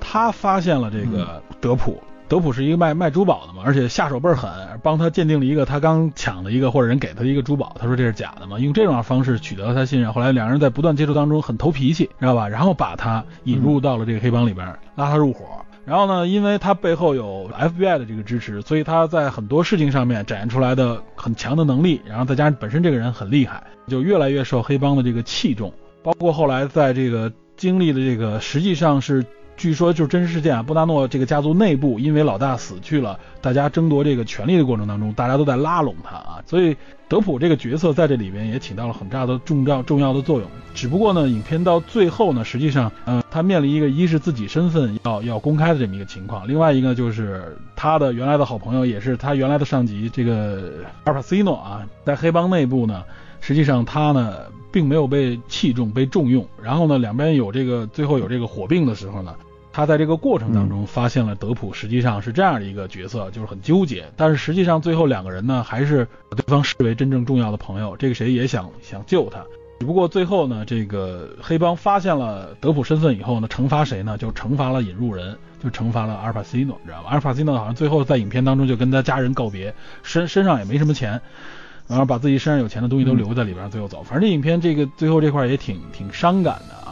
他发现了这个德普，德普是一个卖卖珠宝的嘛，而且下手倍儿狠，帮他鉴定了一个他刚抢的一个或者人给他的一个珠宝，他说这是假的嘛，用这种方式取得了他信任。后来两人在不断接触当中很投脾气，知道吧？然后把他引入到了这个黑帮里边，拉他入伙。然后呢，因为他背后有 FBI 的这个支持，所以他在很多事情上面展现出来的很强的能力，然后再加上本身这个人很厉害，就越来越受黑帮的这个器重。包括后来在这个经历的这个，实际上是据说就是真实事件啊，布达诺这个家族内部因为老大死去了，大家争夺这个权力的过程当中，大家都在拉拢他啊，所以德普这个角色在这里边也起到了很大的重要重要的作用。只不过呢，影片到最后呢，实际上，嗯、他面临一个一是自己身份要要公开的这么一个情况，另外一个就是他的原来的好朋友，也是他原来的上级这个阿尔帕西诺啊，在黑帮内部呢，实际上他呢并没有被器重被重用，然后呢两边有这个最后有这个火并的时候呢。他在这个过程当中发现了德普实际上是这样的一个角色，就是很纠结。但是实际上最后两个人呢，还是把对方视为真正重要的朋友。这个谁也想想救他，只不过最后呢，这个黑帮发现了德普身份以后呢，惩罚谁呢？就惩罚了引入人，就惩罚了阿尔帕西诺，你知道吗？阿尔帕西诺好像最后在影片当中就跟他家人告别，身身上也没什么钱，然后把自己身上有钱的东西都留在里边，最后走。反正这影片这个最后这块也挺挺伤感的啊。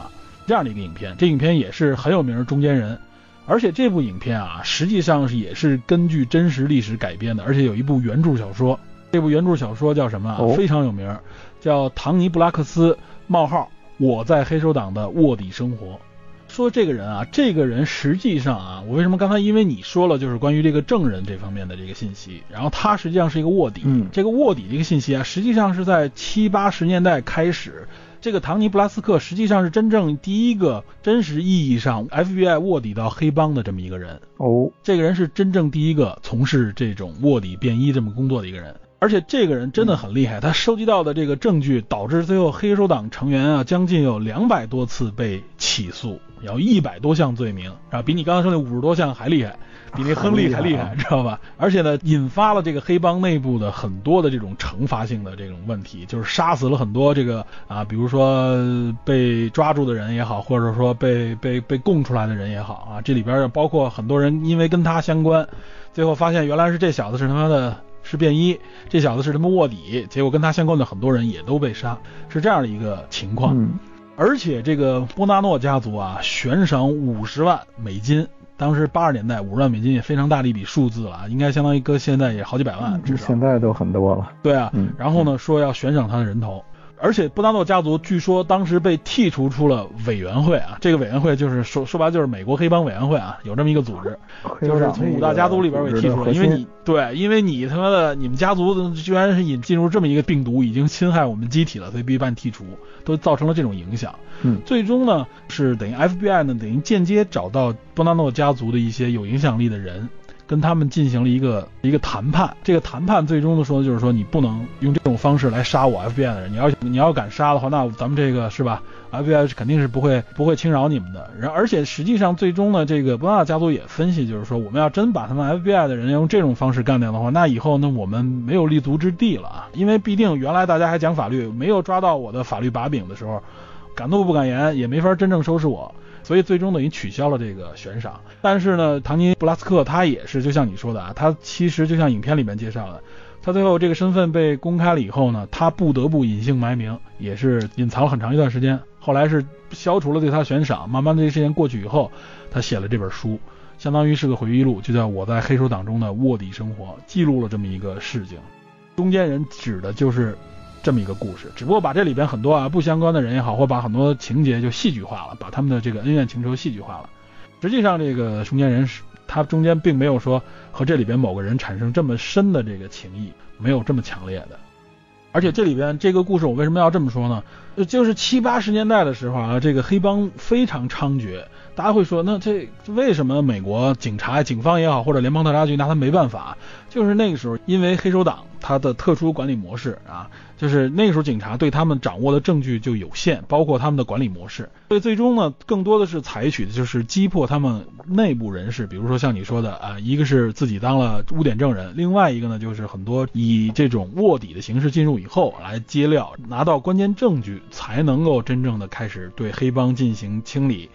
这样的一个影片，这影片也是很有名的，中间人。而且这部影片啊，实际上是也是根据真实历史改编的，而且有一部原著小说。这部原著小说叫什么啊？哦非常有名，叫唐尼·布拉克斯冒号我在黑手党的卧底生活。说这个人啊，这个人实际上啊，我为什么刚才因为你说了就是关于这个证人这方面的这个信息，然后他实际上是一个卧底。嗯这个卧底这个信息啊，实际上是在七八十年代开始，这个唐尼·布拉斯克实际上是真正第一个真实意义上 FBI 卧底到黑帮的这么一个人。哦，这个人是真正第一个从事这种卧底便衣这么工作的一个人，而且这个人真的很厉害，他收集到的这个证据导致最后黑手党成员啊将近有两百多次被起诉，然后一百多项罪名，啊，比你刚才说那五十多项还厉害，比那亨利还厉害，厉害知道吧？而且呢，引发了这个黑帮内部的很多的这种惩罚性的这种问题，就是杀死了很多这个啊，比如说呃被抓住的人也好，或者说被被被供出来的人也好啊，这里边包括很多人因为跟他相关，最后发现原来是这小子是他妈的是便衣，这小子是他妈卧底，结果跟他相关的很多人也都被杀，是这样的一个情况。嗯，而且这个波纳诺家族啊，悬赏五十万美金，当时八十年代五十万美金也非常大的一笔数字了啊，应该相当于搁现在也好几百万至少。现在都很多了。对啊，嗯然后呢说要悬赏他的人头，而且布达诺家族据说当时被剔除出了委员会啊，这个委员会就是说说白了就是美国黑帮委员会啊，有这么一个组织，就是从五大家族里边被剔除了，因为你对，因为你他妈的你们家族居然是引进入这么一个病毒，已经侵害我们机体了，所以必须把你剔除，都造成了这种影响。嗯最终呢是等于 FBI 呢等于间接找到布达诺家族的一些有影响力的人。跟他们进行了一个一个谈判，这个谈判最终的说就是说你不能用这种方式来杀我 FBI 的人，你要你要敢杀的话，那咱们这个是吧？FBI 是肯定是不会不会轻饶你们的。然而且实际上最终呢，这个波纳家族也分析，就是说我们要真把他们 FBI 的人用这种方式干掉的话，那以后呢我们没有立足之地了啊，因为必定原来大家还讲法律，没有抓到我的法律把柄的时候。敢怒不敢言，也没法真正收拾我，所以最终等于取消了这个悬赏。但是呢，唐尼布拉斯克他也是，就像你说的啊，他其实就像影片里面介绍的，他最后这个身份被公开了以后呢，他不得不隐姓埋名，也是隐藏了很长一段时间。后来是消除了对他悬赏，慢慢的这事情过去以后，他写了这本书，相当于是个回忆录，就叫《我在黑手党中的卧底生活》，记录了这么一个事情。中间人指的就是这么一个故事，只不过把这里边很多啊不相关的人也好，或把很多情节就戏剧化了，把他们的这个恩怨情仇戏剧化了。实际上，这个中间人是他中间并没有说和这里边某个人产生这么深的这个情谊，没有这么强烈的。而且这里边这个故事，我为什么要这么说呢？就是七八十年代的时候啊，这个黑帮非常猖獗。大家会说，那这为什么美国警察、警方也好，或者联邦调查局拿他没办法？就是那个时候，因为黑手党他的特殊管理模式啊，就是那个时候警察对他们掌握的证据就有限，包括他们的管理模式。所以最终呢，更多的是采取的就是击破他们内部人士，比如说像你说的啊，一个是自己当了污点证人，另外一个呢就是很多以这种卧底的形式进入以后来揭料，拿到关键证据，才能够真正的开始对黑帮进行清理。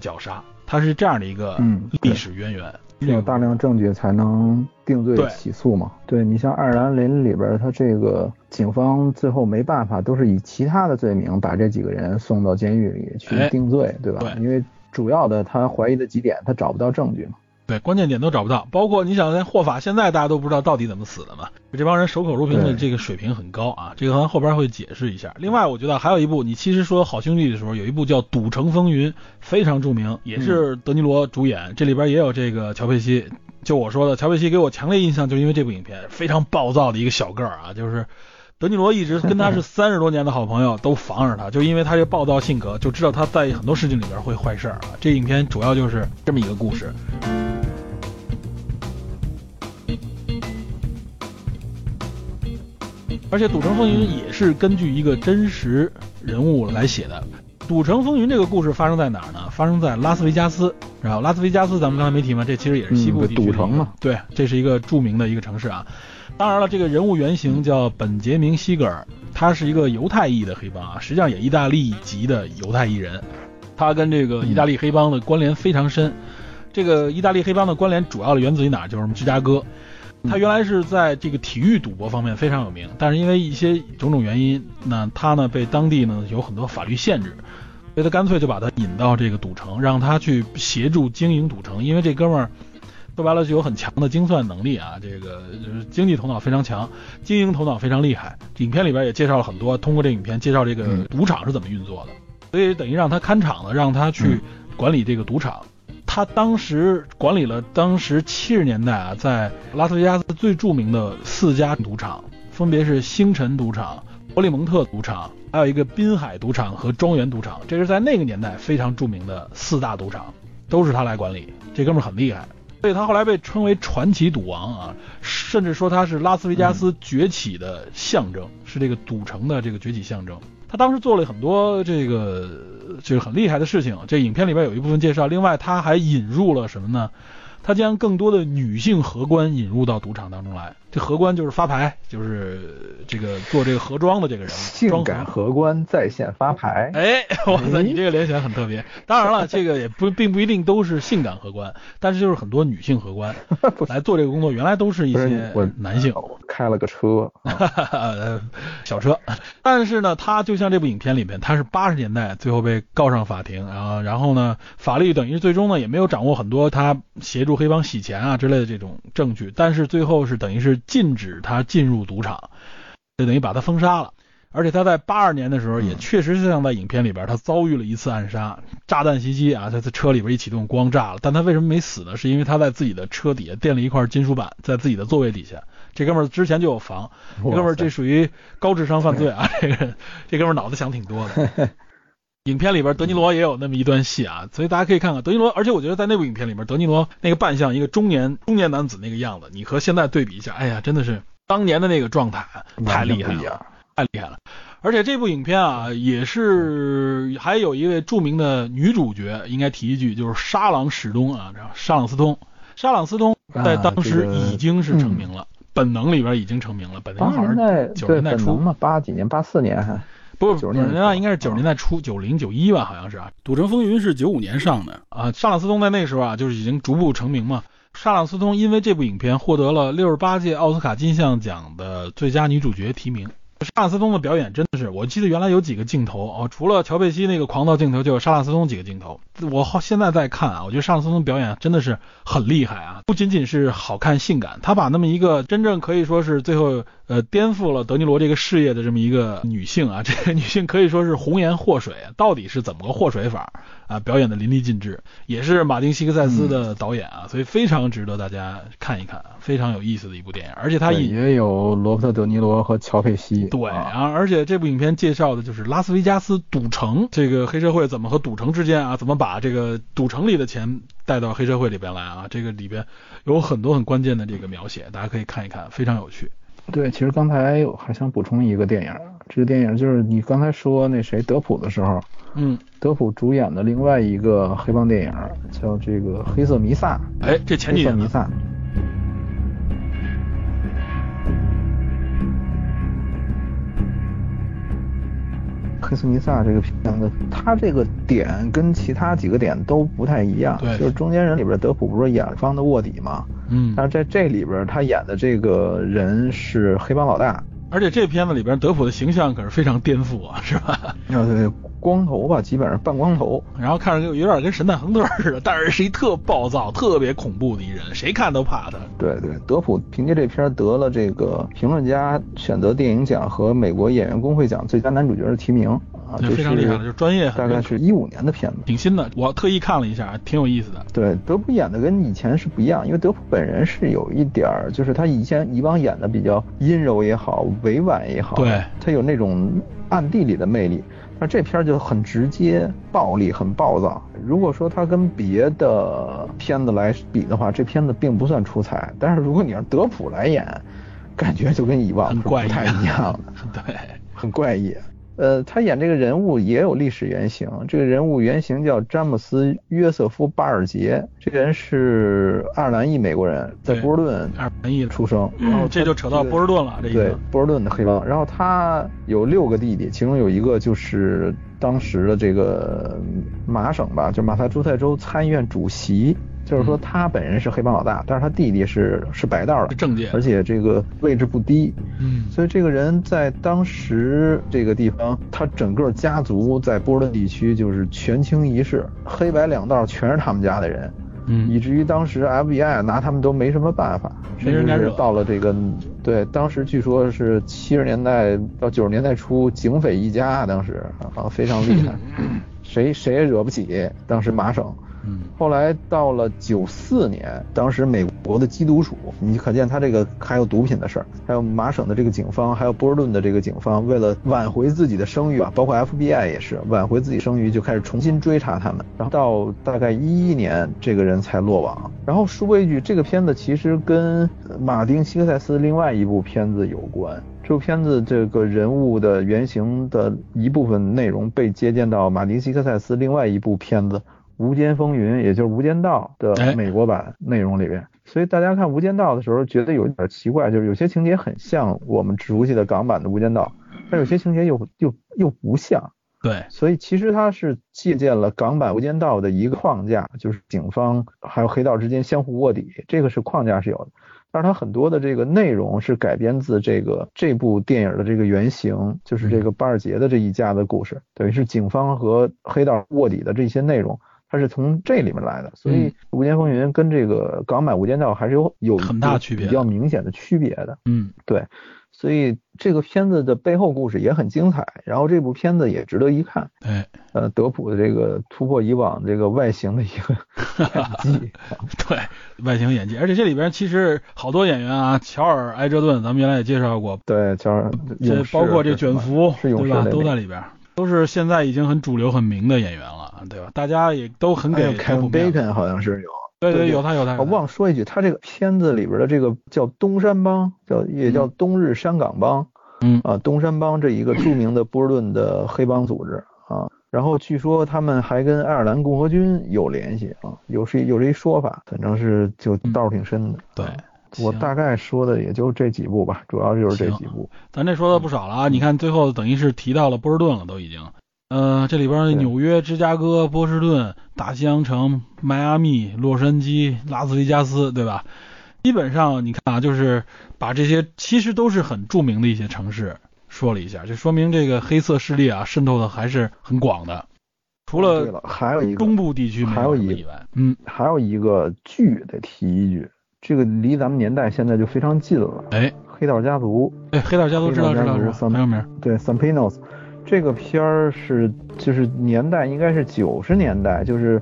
绞杀，它是这样的一个历史渊源，有大量证据才能定罪起诉嘛？对你像《爱尔兰林》里边，他这个警方最后没办法，都是以其他的罪名把这几个人送到监狱里去定罪，对吧？因为主要的他怀疑的几点，他找不到证据嘛。对，关键点都找不到，包括你想，连霍法现在大家都不知道到底怎么死的嘛。这帮人守口如瓶的这个水平很高啊，这个咱后边会解释一下。另外，我觉得还有一部，你其实说好兄弟的时候，有一部叫《赌城风云》，非常著名，也是德尼罗主演，这里边也有这个乔佩西。就我说的，乔佩西给我强烈印象，就因为这部影片非常暴躁的一个小个儿啊，就是。德尼罗一直跟他是 三十多年的好朋友，都防着他，就因为他这暴躁性格，就知道他在很多事情里边会坏事儿啊。这影片主要就是这么一个故事，而且《赌城风云》也是根据一个真实人物来写的。《赌城风云》这个故事发生在哪儿呢？发生在拉斯维加斯，然后拉斯维加斯咱们刚才没提吗？这其实也是西部地区赌城嘛。对，这是一个著名的一个城市啊。当然了，这个人物原型叫本杰明·西格尔，他是一个犹太裔的黑帮啊，实际上也意大利籍的犹太裔人。他跟这个意大利黑帮的关联非常深。这个意大利黑帮的关联主要的源自于哪儿？就是芝加哥。他原来是在这个体育赌博方面非常有名，但是因为一些种种原因，那他呢被当地呢有很多法律限制，所以他干脆就把他引到这个赌城，让他去协助经营赌城，因为这哥们儿。说白了就有很强的精算能力啊，这个就是经济头脑非常强，经营头脑非常厉害。影片里边也介绍了很多，通过这影片介绍这个赌场是怎么运作的，所以等于让他看场的，让他去管理这个赌场。他当时管理了当时七十年代啊，在拉斯维加斯最著名的四家赌场，分别是星辰赌场、伯利蒙特赌场，还有一个滨海赌场和庄园赌场。这是在那个年代非常著名的四大赌场，都是他来管理。这哥们很厉害。所以他后来被称为传奇赌王啊，甚至说他是拉斯维加斯崛起的象征，是这个赌城的这个崛起象征。他当时做了很多这个就是很厉害的事情，这影片里边有一部分介绍。另外他还引入了什么呢？他将更多的女性荷官引入到赌场当中来。这荷官就是发牌，就是这个做这个盒装的这个人。性感荷官在线发牌。哎，哇塞，你这个联想很特别。当然了，这个也不并不一定都是性感荷官，但是就是很多女性荷官 来做这个工作，原来都是一些男性。开了个车，小车。但是呢，他就像这部影片里面，他是八十年代最后被告上法庭，然后然后呢，法律等于最终呢也没有掌握很多他协助黑帮洗钱啊之类的这种证据，但是最后是等于是。禁止他进入赌场，就等于把他封杀了。而且他在八二年的时候，也确实是像在影片里边，他遭遇了一次暗杀，炸弹袭击啊，他在车里边一启动，光炸了。但他为什么没死呢？是因为他在自己的车底下垫了一块金属板，在自己的座位底下。这哥们儿之前就有房，这哥们儿这属于高智商犯罪啊！这个这哥们儿脑子想挺多的。影片里边德尼罗也有那么一段戏啊，所以大家可以看看德尼罗。而且我觉得在那部影片里边，德尼罗那个扮相一个中年中年男子那个样子，你和现在对比一下，哎呀，真的是当年的那个状态太厉害了，太厉害了。而且这部影片啊，也是还有一位著名的女主角，应该提一句，就是沙朗史东啊，沙朗斯通。沙朗斯通在当时已经是成名了，本能里边已经成名了。本能好像九十年代初嘛，八几年，八四年还。不是90年代年代应该是九十年代初，九零九一吧，好像是啊。《赌城风云》是九五年上的啊，沙朗斯通在那时候啊，就是已经逐步成名嘛。沙朗斯通因为这部影片获得了六十八届奥斯卡金像奖的最佳女主角提名。沙拉斯通的表演真的是，我记得原来有几个镜头哦，除了乔贝西那个狂躁镜头，就有沙拉斯通几个镜头。我好现在在看啊，我觉得沙拉斯通表演真的是很厉害啊，不仅仅是好看性感，他把那么一个真正可以说是最后呃颠覆了德尼罗这个事业的这么一个女性啊，这个女性可以说是红颜祸水，到底是怎么个祸水法啊？表演的淋漓尽致，也是马丁·西克塞斯的导演啊，所以非常值得大家看一看，非常有意思的一部电影，而且他引也有罗伯特·德尼罗和乔佩西。对，啊而且这部影片介绍的就是拉斯维加斯赌城这个黑社会怎么和赌城之间啊，怎么把这个赌城里的钱带到黑社会里边来啊，这个里边有很多很关键的这个描写，大家可以看一看，非常有趣。对，其实刚才我还想补充一个电影，这个电影就是你刚才说那谁德普的时候，嗯，德普主演的另外一个黑帮电影叫这个《黑色弥撒》。哎，这前几年黑色弥撒。黑色弥撒这个片子，它这个点跟其他几个点都不太一样。对就是中间人里边，德普不是演方的卧底吗？嗯，但是在这里边，他演的这个人是黑帮老大。而且这片子里边德普的形象可是非常颠覆啊，是吧？啊，对，光头吧，基本上半光头。然后看着就有点跟神探亨特似的，但是是一特暴躁、特别恐怖的一人，谁看都怕他。对对，德普凭借这片得了这个评论家选择电影奖和美国演员工会奖最佳男主角的提名啊，这这非常厉害了，就是专业大概是一五年的片子。挺新的，我特意看了一下，挺有意思的。对，德普演的跟以前是不一样，因为德普本人是有一点儿，就是他以前以往演的比较阴柔也好，委婉也好，对他有那种暗地里的魅力。但这片儿就很直接、暴力、很暴躁。如果说他跟别的片子来比的话，这片子并不算出彩。但是如果你让德普来演，感觉就跟以往不太一样了。对，很怪异。呃，他演这个人物也有历史原型，这个人物原型叫詹姆斯·约瑟夫·巴尔杰，这个人是爱尔兰裔美国人，在波士顿爱尔兰裔出生，然后嗯，这就扯到波士顿了，这个。波士顿的黑帮。然后他有六个弟弟，其中有一个就是当时的这个麻省吧，就马萨诸塞州参议院主席。就是说他本人是黑帮老大，但是他弟弟是是白道的，是政界而且这个位置不低。嗯，所以这个人在当时这个地方，他整个家族在波士顿地区就是权倾一世，黑白两道全是他们家的人，嗯。以至于当时 FBI 拿他们都没什么办法，甚至是到了这个对，当时据说是七十年代到九十年代初，警匪一家，当时啊非常厉害，谁谁也惹不起，当时麻省。嗯，后来到了九四年，当时美国的缉毒署，你可见他这个还有毒品的事儿，还有麻省的这个警方，还有波士顿的这个警方，为了挽回自己的声誉啊，包括 FBI 也是挽回自己声誉，就开始重新追查他们。然后到大概一一年，这个人才落网。然后说一句，这个片子其实跟马丁·西克塞斯另外一部片子有关。这部片子这个人物的原型的一部分内容被借鉴到马丁·西克塞斯另外一部片子。《无间风云》，也就是《无间道》哎的美国版内容里边，所以大家看《无间道》的时候，觉得有一点奇怪，就是有些情节很像我们熟悉的港版的《无间道》，但有些情节又又又不像。对，所以其实它是借鉴了港版《无间道》的一个框架，就是警方还有黑道之间相互卧底，这个是框架是有的。但是它很多的这个内容是改编自这个这部电影的这个原型，就是这个巴尔杰的这一家的故事，等于是警方和黑道卧底的这些内容。它是从这里面来的，所以《无间风云》跟这个港版《无间道》还是有有很大区别比较明显的区别的。嗯，对，所以这个片子的背后故事也很精彩，然后这部片子也值得一看。哎，呃，德普的这个突破以往这个外形的一个 演技，对，外形演技，而且这里边其实好多演员啊，乔尔·埃哲顿，咱们原来也介绍过，对，叫这勇士包括这卷福，对吧？都在里边，都是现在已经很主流、很明的演员了，对吧？大家也都很给凯普子。Bacon 好像是有。对对有他有他。我忘了说一句，他这个片子里边的这个叫东山帮，叫也叫东日山港帮，嗯啊，东山帮这一个著名的波士顿的黑帮组织啊。然后据说他们还跟爱尔兰共和军有联系啊，有是有这一说法，反正是就道儿挺深的。对啊我大概说的也就这几部吧，主要就是这几部。咱这说的不少了啊！你看最后等于是提到了波士顿了，都已经。呃，这里边纽约、芝加哥、波士顿、大西洋城、迈阿密、洛杉矶、拉斯维加斯，对吧？基本上你看啊，就是把这些其实都是很著名的一些城市说了一下，就说明这个黑色势力啊渗透的还是很广的。除了，还有一个中部地区没还有一个以外，嗯，还有一个剧得提一句，这个离咱们年代现在就非常近了，哎《黑道家族哎，黑道家族知道知道知道，家族三很有名。》对《Sopranos》这个片儿是就是年代应该是九十年代，就是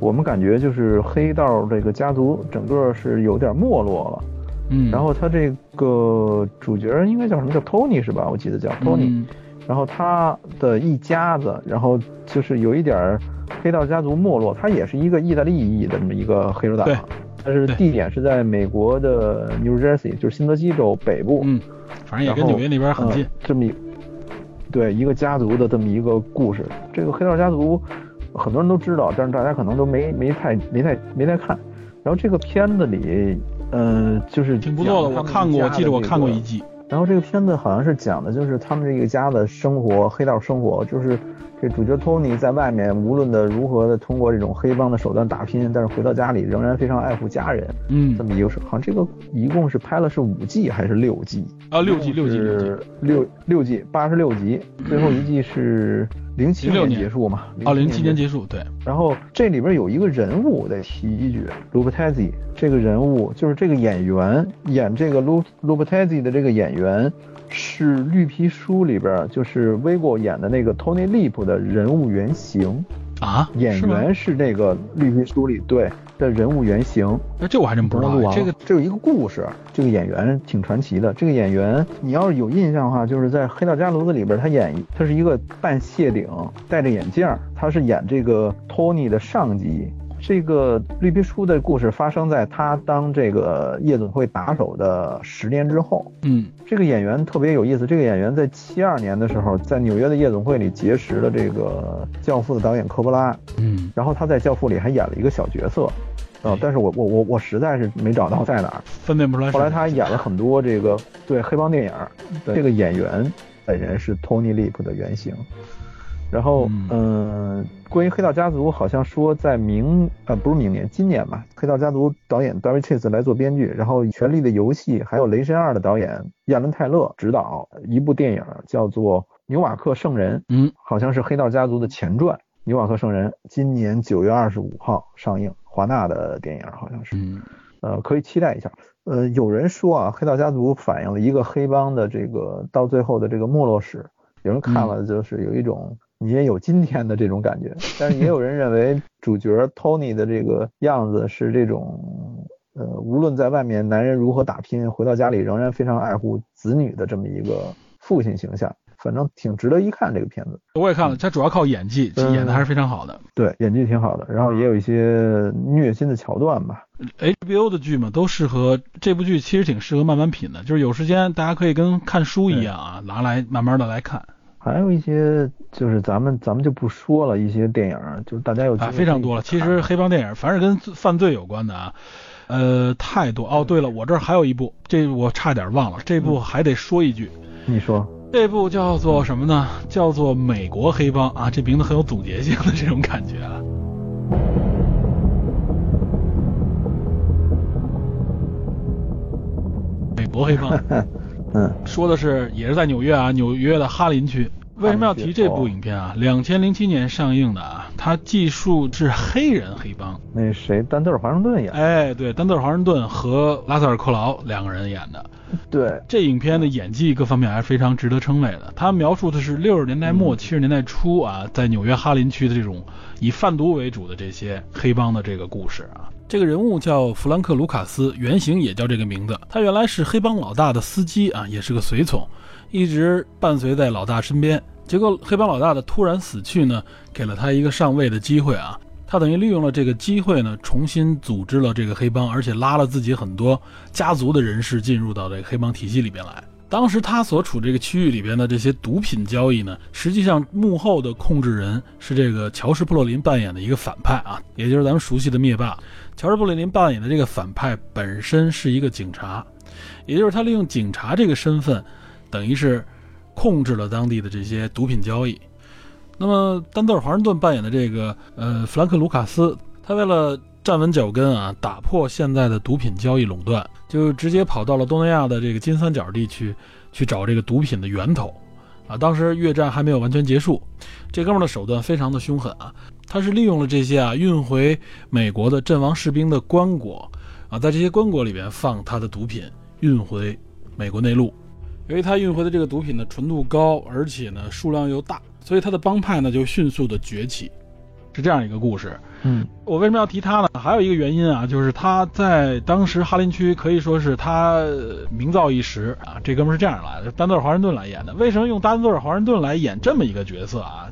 我们感觉就是黑道这个家族整个是有点没落了。嗯，然后他这个主角应该叫什么叫 Tony 是吧？我记得叫 Tony。嗯然后他的一家子，然后就是有一点儿黑道家族没落，他也是一个意大利裔的这么一个黑手党对，但是地点是在美国的 New Jersey，就是新泽西州北部，嗯，反正也跟纽约那边很近呃。这么一对一个家族的这么一个故事。这个黑道家族很多人都知道，但是大家可能都没没太没太没太看。然后这个片子里，嗯、就是挺不错的，我看过，我记得我看过一季。然后这个片子好像是讲的就是他们这个家的生活，黑道生活，就是这主角托尼在外面无论的如何的通过这种黑帮的手段打拼，但是回到家里仍然非常爱护家人，嗯这么一个事。好像这个一共是拍了是五季还是六季？啊，六季六季六季是六六季，八十六集，最后一季是零七06年年结束嘛？啊，零七年结结束，对，然后这里边有一个人物得提一句，卢布泰西这个人物就是这个演员演这个卢卢布泰西的这个演员是《绿皮书》里边就是 Vigo 演的那个 Tony Lip 的人物原型，啊，演员是那个《绿皮书》里对的人物原型。那这我还真不知道录完了哎，这个这有一个故事，这个演员挺传奇的。这个演员你要是有印象的话，就是在《黑道家族》里边，他演他是一个半谢顶，戴着眼镜，他是演这个托尼的上级。这个绿皮书的故事发生在他当这个夜总会打手的十年之后。嗯这个演员特别有意思，这个演员在七二年的时候，在纽约的夜总会里结识了这个《教父》的导演科波拉，嗯，然后他在《教父》里还演了一个小角色，啊，但是我我我我实在是没找到在哪儿。分辨不出来。后来他演了很多这个对黑帮电影儿，这个演员本人是 Tony Lip 的原型。然后，嗯嗯、关于《黑道家族》，好像说在明呃不是明年，今年吧，《黑道家族》导演 David Chase 来做编剧，然后《权力的游戏》还有《雷神二》的导演亚伦泰勒执导一部电影，叫做《纽瓦克圣人》，嗯，好像是《黑道家族》的前传。《纽瓦克圣人》今年九月二十五号上映，华纳的电影好像是。嗯呃，可以期待一下。呃，有人说啊，《黑道家族》反映了一个黑帮的这个到最后的这个没落史，有人看了就是有一种你也有今天的这种感觉，但是也有人认为主角 Tony 的这个样子是这种呃，无论在外面男人如何打拼，回到家里仍然非常爱护子女的这么一个父亲形象。反正挺值得一看这个片子，我也看了，他主要靠演技，嗯演的还是非常好的。对，演技挺好的，然后也有一些虐心的桥段吧。HBO 的剧嘛，都适合这部剧，其实挺适合慢慢品的，就是有时间大家可以跟看书一样啊，拿来慢慢的来看还有一些就是咱们咱们就不说了，一些电影就是大家有啊，非常多了。其实黑帮电影，凡是跟犯罪有关的啊，呃，太多。哦，对了，我这儿还有一部，这我差点忘了，这部还得说一句，你说这部叫做什么呢？叫做《美国黑帮》啊，这名字很有总结性的这种感觉啊。美国黑帮 嗯说的是也是在纽约啊，纽约的哈林区。为什么要提这部影片啊？两千零七年上映的啊，它记述是黑人黑帮。那谁丹德尔华盛顿演的，哎，对，丹德尔·华盛顿和拉塞尔·克劳两个人演的。对，这影片的演技各方面还是非常值得称谓的。他描述的是六十年代末七十年代初啊，在纽约哈林区的这种以贩毒为主的这些黑帮的这个故事啊。这个人物叫弗兰克·卢卡斯，原型也叫这个名字。他原来是黑帮老大的司机啊，也是个随从，一直伴随在老大身边。结果黑帮老大的突然死去呢，给了他一个上位的机会啊。他等于利用了这个机会呢，重新组织了这个黑帮，而且拉了自己很多家族的人士进入到这个黑帮体系里边来。当时他所处这个区域里边的这些毒品交易呢，实际上幕后的控制人是这个乔什·布洛林扮演的一个反派啊，也就是咱们熟悉的灭霸。乔什·布洛林扮演的这个反派本身是一个警察，也就是他利用警察这个身份，等于是控制了当地的这些毒品交易。那么丹泽尔·华盛顿扮演的这个呃弗兰克·卢卡斯，他为了站稳脚跟啊，打破现在的毒品交易垄断，就直接跑到了东南亚的这个金三角地区去找这个毒品的源头。啊，当时越战还没有完全结束，这哥们的手段非常的凶狠啊，他是利用了这些啊运回美国的阵亡士兵的棺椁啊，在这些棺椁里边放他的毒品，运回美国内陆。由于他运回的这个毒品呢纯度高，而且呢数量又大，所以他的帮派呢就迅速的崛起。是这样一个故事，嗯，我为什么要提他呢？还有一个原因啊，就是他在当时哈林区可以说是他名噪一时啊。这哥们是这样来的，丹泽尔·华盛顿来演的。为什么用丹泽尔·华盛顿来演这么一个角色啊？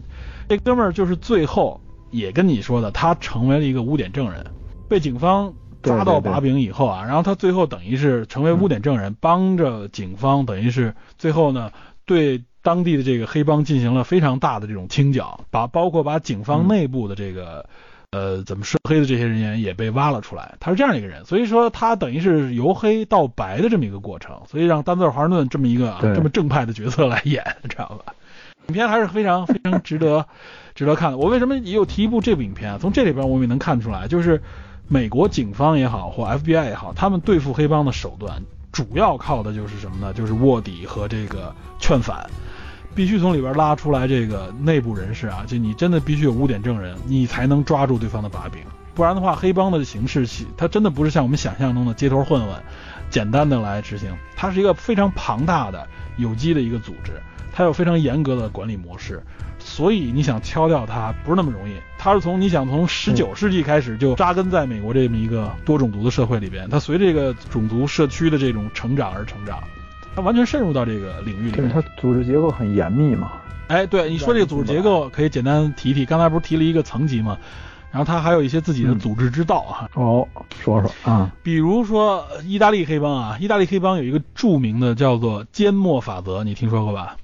这哥们儿就是最后也跟你说的，他成为了一个污点证人，被警方抓到把柄以后啊，然后他最后等于是成为污点证人，帮着警方，等于是最后呢对。当地的这个黑帮进行了非常大的这种清剿，把包括把警方内部的这个，呃，怎么涉黑的这些人员也被挖了出来。他是这样一个人，所以说他等于是由黑到白的这么一个过程。所以让丹泽尔·华盛顿这么一个这么正派的角色来演，知道吧？影片还是非常非常值得值得看的。我为什么又提一部这部影片啊？从这里边我们也能看出来，就是美国警方也好，或 FBI 也好，他们对付黑帮的手段主要靠的就是什么呢？就是卧底和这个劝反。必须从里边拉出来这个内部人士啊，就你真的必须有污点证人，你才能抓住对方的把柄。不然的话，黑帮的形式，它真的不是像我们想象中的街头混混，简单的来执行。它是一个非常庞大的、有机的一个组织，它有非常严格的管理模式，所以你想敲掉它不是那么容易。它是从你想从十九世纪开始就扎根在美国这么一个多种族的社会里边，它随这个种族社区的这种成长而成长。它完全渗入到这个领域里，它组织结构很严密嘛。哎，对，你说这个组织结构可以简单提提。刚才不是提了一个层级嘛，然后它还有一些自己的组织之道啊。哦，说说啊，比如说意大利黑帮啊，意大利黑帮有一个著名的叫做缄默法则，你听说过吧？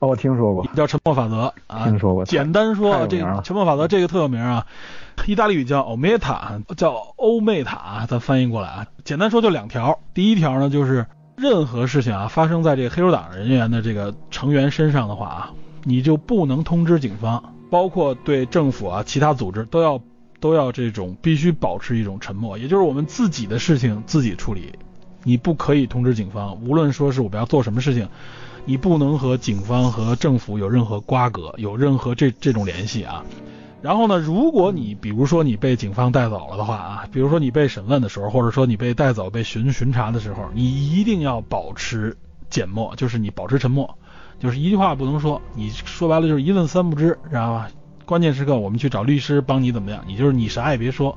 哦，我听说过，叫沉默法则啊。听说过。简单说，这个沉默法则这个特有名啊，意大利语叫欧梅塔，叫欧梅塔，咱翻译过来啊。简单说就两条，第一条呢就是。任何事情啊，发生在这个黑手党人员的这个成员身上的话啊，你就不能通知警方，包括对政府啊、其他组织都要都要这种必须保持一种沉默，也就是我们自己的事情自己处理，你不可以通知警方，无论说是我们要做什么事情，你不能和警方和政府有任何瓜葛，有任何这这种联系啊。然后呢，如果你比如说你被警方带走了的话啊，比如说你被审问的时候，或者说你被带走被巡巡查的时候，你一定要保持缄默，就是你保持沉默，就是一句话不能说。你说白了就是一问三不知，知道吧？关键时刻我们去找律师帮你怎么样，你就是你啥也别说，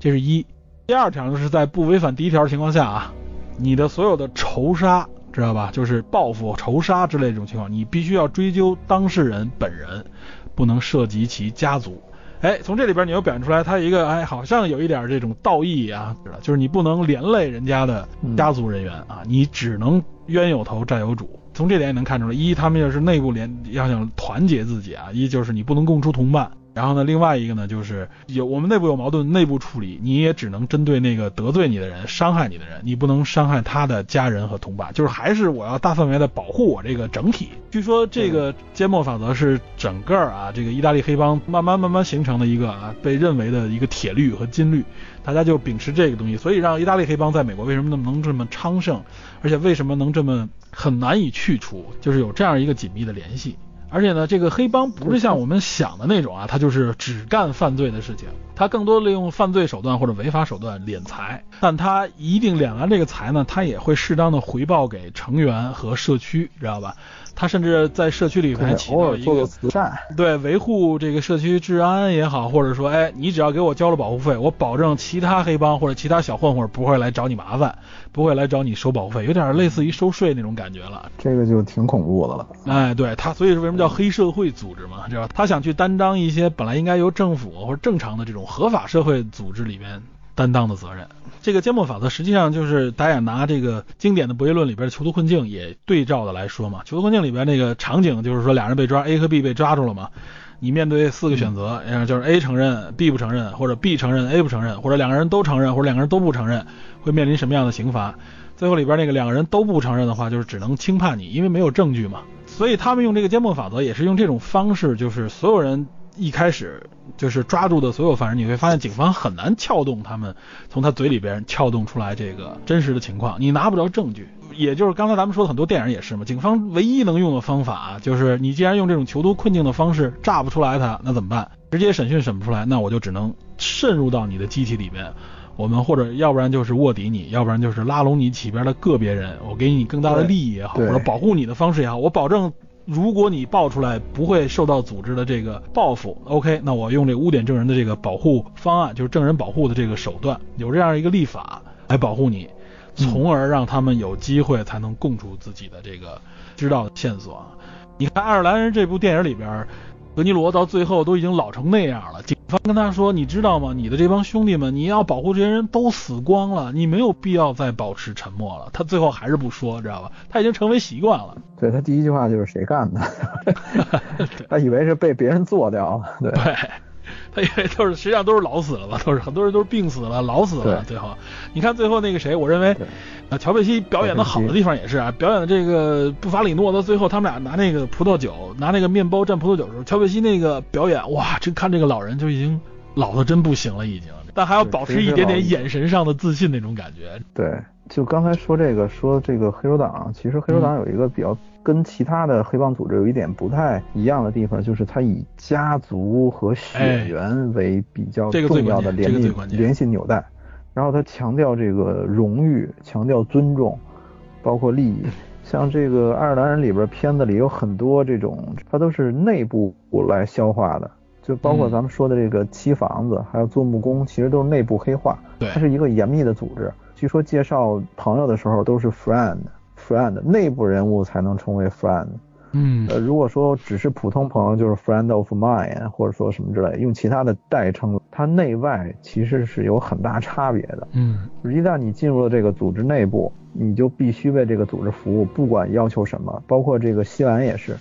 这是一。第二条就是在不违反第一条的情况下啊，你的所有的仇杀，知道吧？就是报复、仇杀之类这种情况，你必须要追究当事人本人。不能涉及其家族，哎，从这里边你又表现出来，他一个哎，好像有一点这种道义啊，就是你不能连累人家的家族人员啊，你只能冤有头债有主。从这点也能看出来，一他们要是内部联要想团结自己啊，一就是你不能供出同伴。然后呢，另外一个呢，就是有我们内部有矛盾，内部处理，你也只能针对那个得罪你的人、伤害你的人，你不能伤害他的家人和同伴。就是还是我要大范围的保护我这个整体。据说这个缄默法则是整个啊这个意大利黑帮慢慢慢慢形成的一个啊被认为的一个铁律和金律，大家就秉持这个东西，所以让意大利黑帮在美国为什么那么能这么昌盛，而且为什么能这么很难以去除，就是有这样一个紧密的联系。而且呢，这个黑帮不是像我们想的那种啊，他就是只干犯罪的事情，他更多利用犯罪手段或者违法手段敛财，但他一定敛完这个财呢，他也会适当的回报给成员和社区，知道吧？他甚至在社区里还起到一个慈善，对维护这个社区治安也好，或者说，哎，你只要给我交了保护费，我保证其他黑帮或者其他小混混不会来找你麻烦，不会来找你收保护费，有点类似于收税那种感觉了。这个就挺恐怖的了。哎，对他，所以是为什么叫黑社会组织嘛，知道吧？他想去担当一些本来应该由政府或者正常的这种合法社会组织里面担当的责任。这个缄默法则实际上就是大家拿这个经典的博弈论里边的囚徒困境也对照的来说嘛。囚徒困境里边那个场景就是说俩人被抓，A 和 B 被抓住了嘛。你面对四个选择，就是 A 承认，B 不承认，或者 B 承认，A 不承认，或者两个人都承认，或者两个人都不承认，会面临什么样的刑罚？最后里边那个两个人都不承认的话，就是只能轻判你，因为没有证据嘛。所以他们用这个缄默法则也是用这种方式，就是所有人一开始就是抓住的所有犯人，你会发现警方很难撬动他们从他嘴里边撬动出来这个真实的情况，你拿不着证据。也就是刚才咱们说的很多电影也是嘛，警方唯一能用的方法就是你既然用这种囚徒困境的方式炸不出来他，那怎么办？直接审讯审不出来，那我就只能渗入到你的机体里面。我们或者要不然就是卧底你，要不然就是拉拢你起边的个别人，我给你更大的利益也好，或者保护你的方式也好，我保证，如果你报出来不会受到组织的这个报复。OK，那我用这个污点证人的这个保护方案，就是证人保护的这个手段，有这样一个立法来保护你，从而让他们有机会才能供出自己的这个知道的线索。你看《爱尔兰人》这部电影里边。德尼罗到最后都已经老成那样了，警方跟他说：“你知道吗？你的这帮兄弟们，你要保护这些人都死光了，你没有必要再保持沉默了。”他最后还是不说，知道吧？他已经成为习惯了。对他第一句话就是谁干的？他以为是被别人做掉了。对。他以为都是，实际上都是老死了吧？都是很多人都是病死了，老死了。最后，你看最后那个谁，我认为，啊，乔贝西表演的好的地方也是啊，表演的这个布法里诺到最后，他们俩拿那个葡萄酒，拿那个面包蘸葡萄酒的时候，乔贝西那个表演，哇，这看这个老人就已经老的真不行了，已经，但还要保持一点点眼神上的自信那种感觉。对，就刚才说这个，说这个黑手党，其实黑手党有一个比较。跟其他的黑帮组织有一点不太一样的地方，就是它以家族和血缘为比较重要的联系联系纽带，然后它强调这个荣誉，强调尊重，包括利益。像这个爱尔兰人里边片子里有很多这种，它都是内部来消化的，就包括咱们说的这个漆房子，还有做木工，其实都是内部黑化。它是一个严密的组织。据说介绍朋友的时候都是 friend。friend 内部人物才能称为 friend，嗯，呃，如果说只是普通朋友，就是 friend of mine，或者说什么之类，用其他的代称，它内外其实是有很大差别的，嗯，一旦你进入了这个组织内部，你就必须为这个组织服务，不管要求什么，包括这个西兰也是。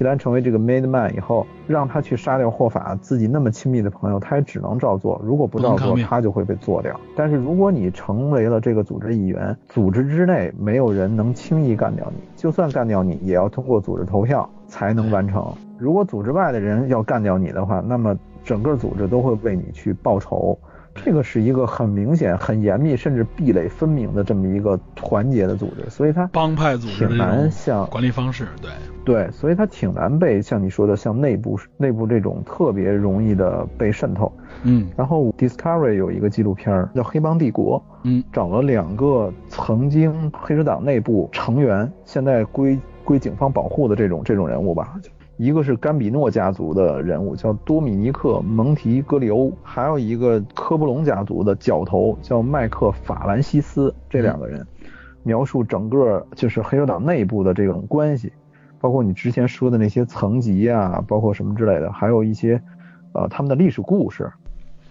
既然成为这个 made man 以后，让他去杀掉霍法，自己那么亲密的朋友，他也只能照做。如果不照做，他就会被做掉。但是如果你成为了这个组织一员，组织之内没有人能轻易干掉你，就算干掉你，也要通过组织投票才能完成。如果组织外的人要干掉你的话，那么整个组织都会为你去报仇。这个是一个很明显、很严密，甚至壁垒分明的这么一个团结的组织，所以它帮派组织挺难像管理方式，对对，所以它挺难被像你说的像内部内部这种特别容易的被渗透。嗯，然后 Discovery 有一个纪录片叫《黑帮帝国》，嗯，找了两个曾经黑手党内部成员，现在归归警方保护的这种这种人物吧。一个是甘比诺家族的人物，叫多米尼克·蒙提戈里欧，还有一个科布隆家族的角头叫麦克·法兰西斯。这两个人描述整个就是黑手党内部的这种关系，包括你之前说的那些层级啊，包括什么之类的，还有一些呃他们的历史故事，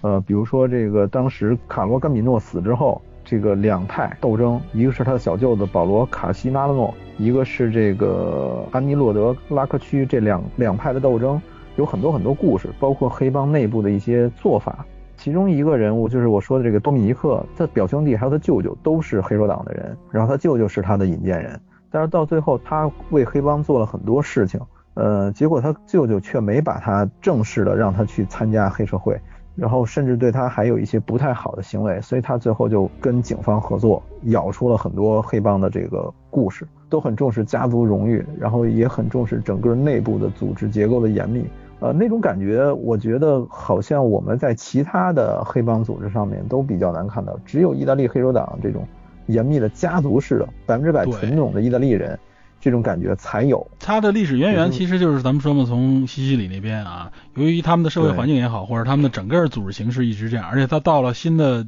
呃，比如说这个当时卡罗·甘比诺死之后。这个两派斗争，一个是他的小舅子保罗·卡西纳诺，一个是这个安妮洛德拉科区，这两两派的斗争有很多很多故事，包括黑帮内部的一些做法。其中一个人物就是我说的这个多米尼克，他表兄弟还有他舅舅都是黑手党的人，然后他舅舅是他的引荐人，但是到最后他为黑帮做了很多事情，呃，结果他舅舅却没把他正式的让他去参加黑社会。然后甚至对他还有一些不太好的行为，所以他最后就跟警方合作，咬出了很多黑帮的这个故事，都很重视家族荣誉，然后也很重视整个内部的组织结构的严密。呃，那种感觉，我觉得好像我们在其他的黑帮组织上面都比较难看到，只有意大利黑手党这种严密的家族式的百分之百纯种的意大利人。这种感觉才有。它的历史渊源其实就是咱们说嘛，从西西里那边啊，由于他们的社会环境也好，或者他们的整个组织形式一直这样，而且他到了新的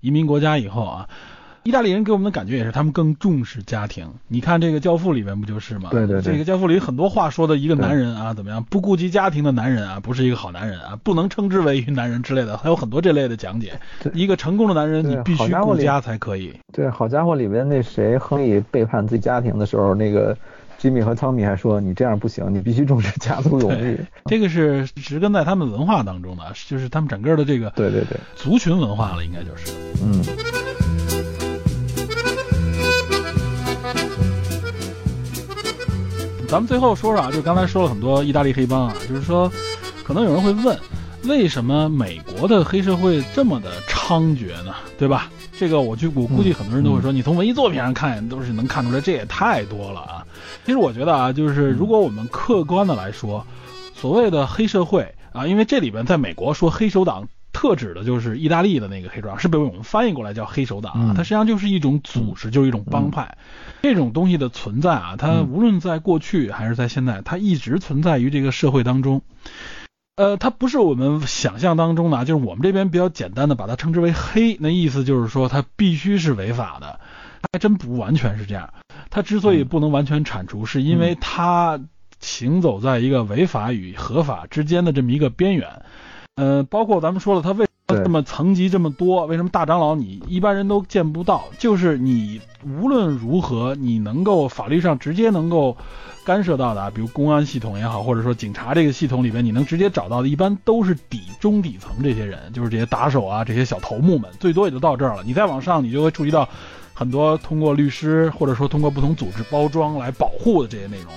移民国家以后啊，意大利人给我们的感觉也是，他们更重视家庭。你看这个《教父》里面不就是吗？对对对这个《教父》里很多话说的，一个男人啊，怎么样不顾及家庭的男人啊，不是一个好男人啊，不能称之为一男人之类的，还有很多这类的讲解。一个成功的男人，你必须顾家才可以。对，好家伙，里面那谁，亨利背叛自己家庭的时候，那个。吉米和汤米还说：“你这样不行，你必须重视家族荣誉。”这个是植根在他们文化当中的，就是他们整个的这个对对对族群文化了，应该就是嗯。咱们最后说说啊，就刚才说了很多意大利黑帮啊，就是说，可能有人会问，为什么美国的黑社会这么的猖獗呢？对吧？这个我就我估计很多人都会说，你从文艺作品上看都是能看出来，这也太多了啊。其实我觉得啊，就是如果我们客观的来说，所谓的黑社会啊，因为这里边在美国说黑手党，特指的就是意大利的那个黑手党，是被我们翻译过来叫黑手党啊。它实际上就是一种组织，就是一种帮派。这种东西的存在啊，它无论在过去还是在现在，它一直存在于这个社会当中。呃，它不是我们想象当中的，就是我们这边比较简单的把它称之为黑，那意思就是说它必须是违法的，还真不完全是这样。它之所以不能完全铲除，是因为它行走在一个违法与合法之间的这么一个边缘。呃，包括咱们说了，他为什么这么层级这么多？为什么大长老你一般人都见不到？就是你无论如何，你能够法律上直接能够。干涉到的啊，比如公安系统也好，或者说警察这个系统里边，你能直接找到的，一般都是底中底层这些人，就是这些打手啊，这些小头目们，最多也就到这儿了。你再往上，你就会触及到很多通过律师或者说通过不同组织包装来保护的这些内容。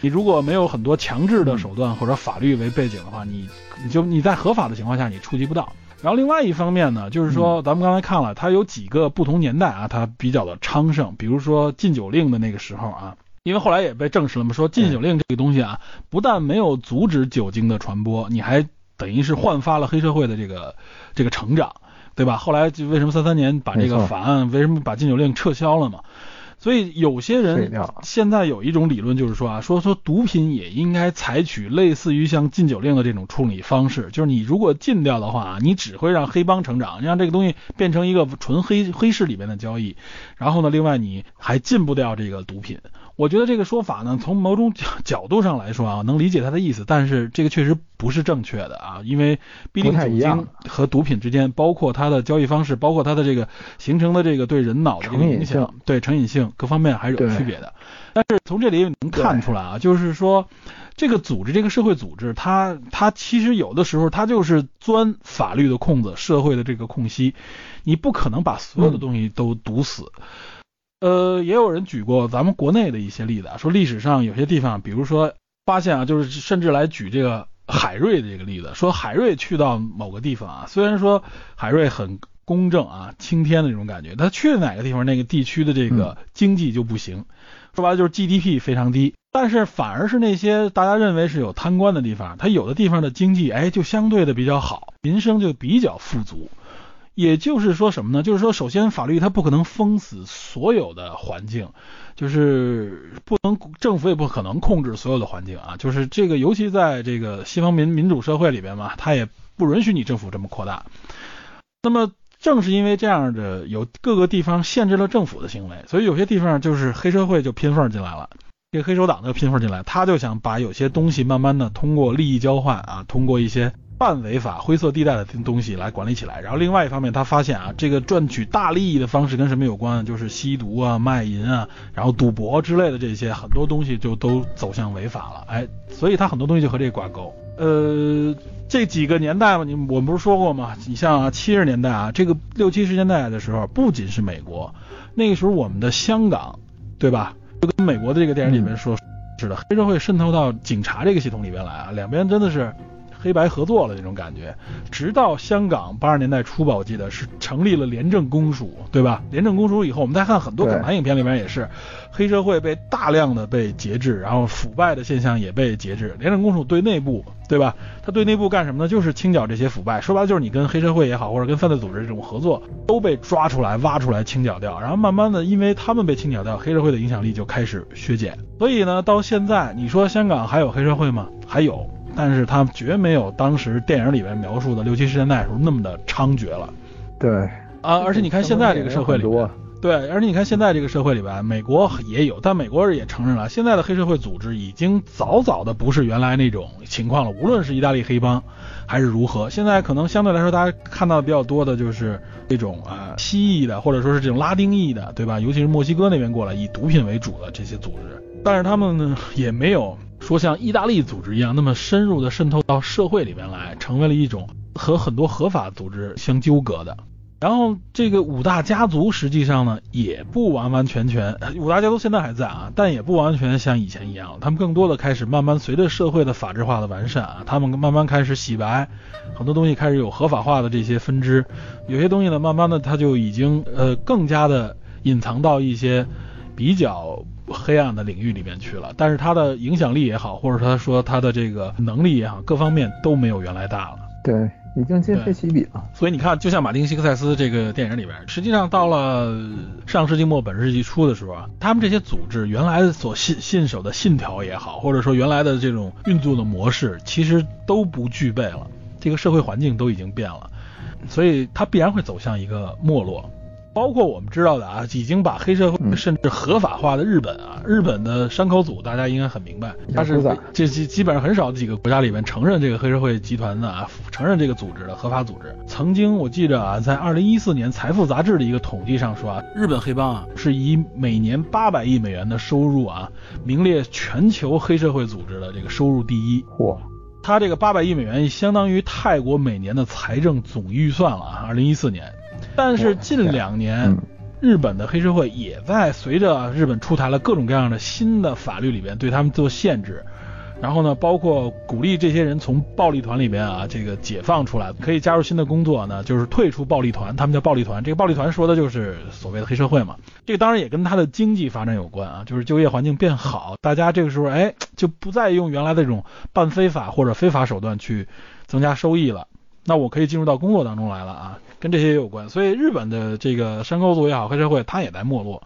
你如果没有很多强制的手段或者法律为背景的话，你你就你在合法的情况下你触及不到。然后另外一方面呢，就是说咱们刚才看了，它有几个不同年代啊，它比较的昌盛，比如说禁酒令的那个时候啊。因为后来也被证实了嘛，说禁酒令这个东西啊，不但没有阻止酒精的传播，你还等于是焕发了黑社会的这个这个成长，对吧？后来就为什么三三年把这个法案，为什么把禁酒令撤销了嘛？所以有些人现在有一种理论，就是说啊，说说毒品也应该采取类似于像禁酒令的这种处理方式，就是你如果禁掉的话，你只会让黑帮成长，让这个东西变成一个纯黑黑市里面的交易，然后呢，另外你还禁不掉这个毒品。我觉得这个说法呢，从某种角 角度上来说啊，能理解他的意思，但是这个确实不是正确的啊，因为毕竟酒精和毒品之间，包括它的交易方式，包括它的这个形成的这个对人脑的这个影响，对成瘾性各方面还是有区别的。但是从这里能看出来啊，就是说这个组织，这个社会组织，它它其实有的时候它就是钻法律的空子，社会的这个空隙，你不可能把所有的东西都堵死。呃，也有人举过咱们国内的一些例子啊，说历史上有些地方，比如说发现啊，就是甚至来举这个海瑞的这个例子，说海瑞去到某个地方啊，虽然说海瑞很公正啊，青天的那种感觉，他去了哪个地方，那个地区的这个经济就不行，说白了就是 GDP 非常低，但是反而是那些大家认为是有贪官的地方，他有的地方的经济哎就相对的比较好，民生就比较富足。也就是说什么呢？就是说，首先法律它不可能封死所有的环境，就是不能政府也不可能控制所有的环境啊。就是这个，尤其在这个西方民民主社会里边嘛，它也不允许你政府这么扩大。那么正是因为这样的有各个地方限制了政府的行为，所以有些地方就是黑社会就拼缝进来了，这个黑手党就拼缝进来，他就想把有些东西慢慢的通过利益交换啊，通过一些。半违法、灰色地带的东西来管理起来，然后另外一方面，他发现啊，这个赚取大利益的方式跟什么有关？就是吸毒啊、卖淫啊，然后赌博之类的这些很多东西就都走向违法了。哎，所以他很多东西就和这挂钩。呃，这几个年代嘛，你我们不是说过吗？你像七十年代啊，这个六七十年代的时候，不仅是美国，那个时候我们的香港，对吧？就跟美国的这个电影里面说似的，黑社会渗透到警察这个系统里边来啊，两边真的是。黑白合作了那种感觉，直到香港八十年代初吧，我记得是成立了廉政公署，对吧？廉政公署以后，我们再看很多港台影片里面也是，黑社会被大量的被节制，然后腐败的现象也被节制。廉政公署对内部，对吧？他对内部干什么呢？就是清剿这些腐败。说白了就是你跟黑社会也好，或者跟犯罪组织这种合作，都被抓出来、挖出来清剿掉。然后慢慢的，因为他们被清剿掉，黑社会的影响力就开始削减。所以呢，到现在你说香港还有黑社会吗？还有。但是它绝没有当时电影里面描述的六七十年代时候那么的猖獗了。对啊，而且你看现在这个社会里，对，而且你看现在这个社会里边，美国也有，但美国人也承认了，现在的黑社会组织已经早早的不是原来那种情况了。无论是意大利黑帮，还是如何，现在可能相对来说大家看到的比较多的就是这种啊西裔的，或者说是这种拉丁裔的，对吧？尤其是墨西哥那边过来以毒品为主的这些组织，但是他们呢也没有说像意大利组织一样那么深入的渗透到社会里面来，成为了一种和很多合法组织相纠葛的。然后这个五大家族实际上呢，也不完完全全，五大家族现在还在啊，但也不完全像以前一样，他们更多的开始慢慢随着社会的法制化的完善啊，他们慢慢开始洗白，很多东西开始有合法化的这些分支，有些东西呢，慢慢的它就已经呃更加的隐藏到一些比较黑暗的领域里面去了，但是他的影响力也好，或者他说他的这个能力也好，各方面都没有原来大了。对。已经今非昔比了，所以你看，就像马丁·西克塞斯这个电影里边，实际上到了上世纪末本世纪初的时候啊，他们这些组织原来所信信守的信条也好，或者说原来的这种运作的模式，其实都不具备了，这个社会环境都已经变了，所以它必然会走向一个没落。包括我们知道的啊，已经把黑社会甚至合法化的日本啊，日本的山口组大家应该很明白，它是这基基本上很少几个国家里面承认这个黑社会集团的啊，承认这个组织的合法组织。曾经我记着啊，在二零一四年财富杂志的一个统计上说啊，日本黑帮啊是以每年八百亿美元的收入啊，名列全球黑社会组织的这个收入第一。嚯，它这个八百亿美元相当于泰国每年的财政总预算了啊，二零一四年。但是近两年，日本的黑社会也在随着日本出台了各种各样的新的法律里边对他们做限制，然后呢，包括鼓励这些人从暴力团里边啊这个解放出来，可以加入新的工作呢，就是退出暴力团，他们叫暴力团。这个暴力团说的就是所谓的黑社会嘛。这个当然也跟他的经济发展有关啊，就是就业环境变好，大家这个时候哎就不再用原来的这种半非法或者非法手段去增加收益了。那我可以进入到工作当中来了啊，跟这些也有关。所以日本的这个山口组也好，黑社会它也在没落。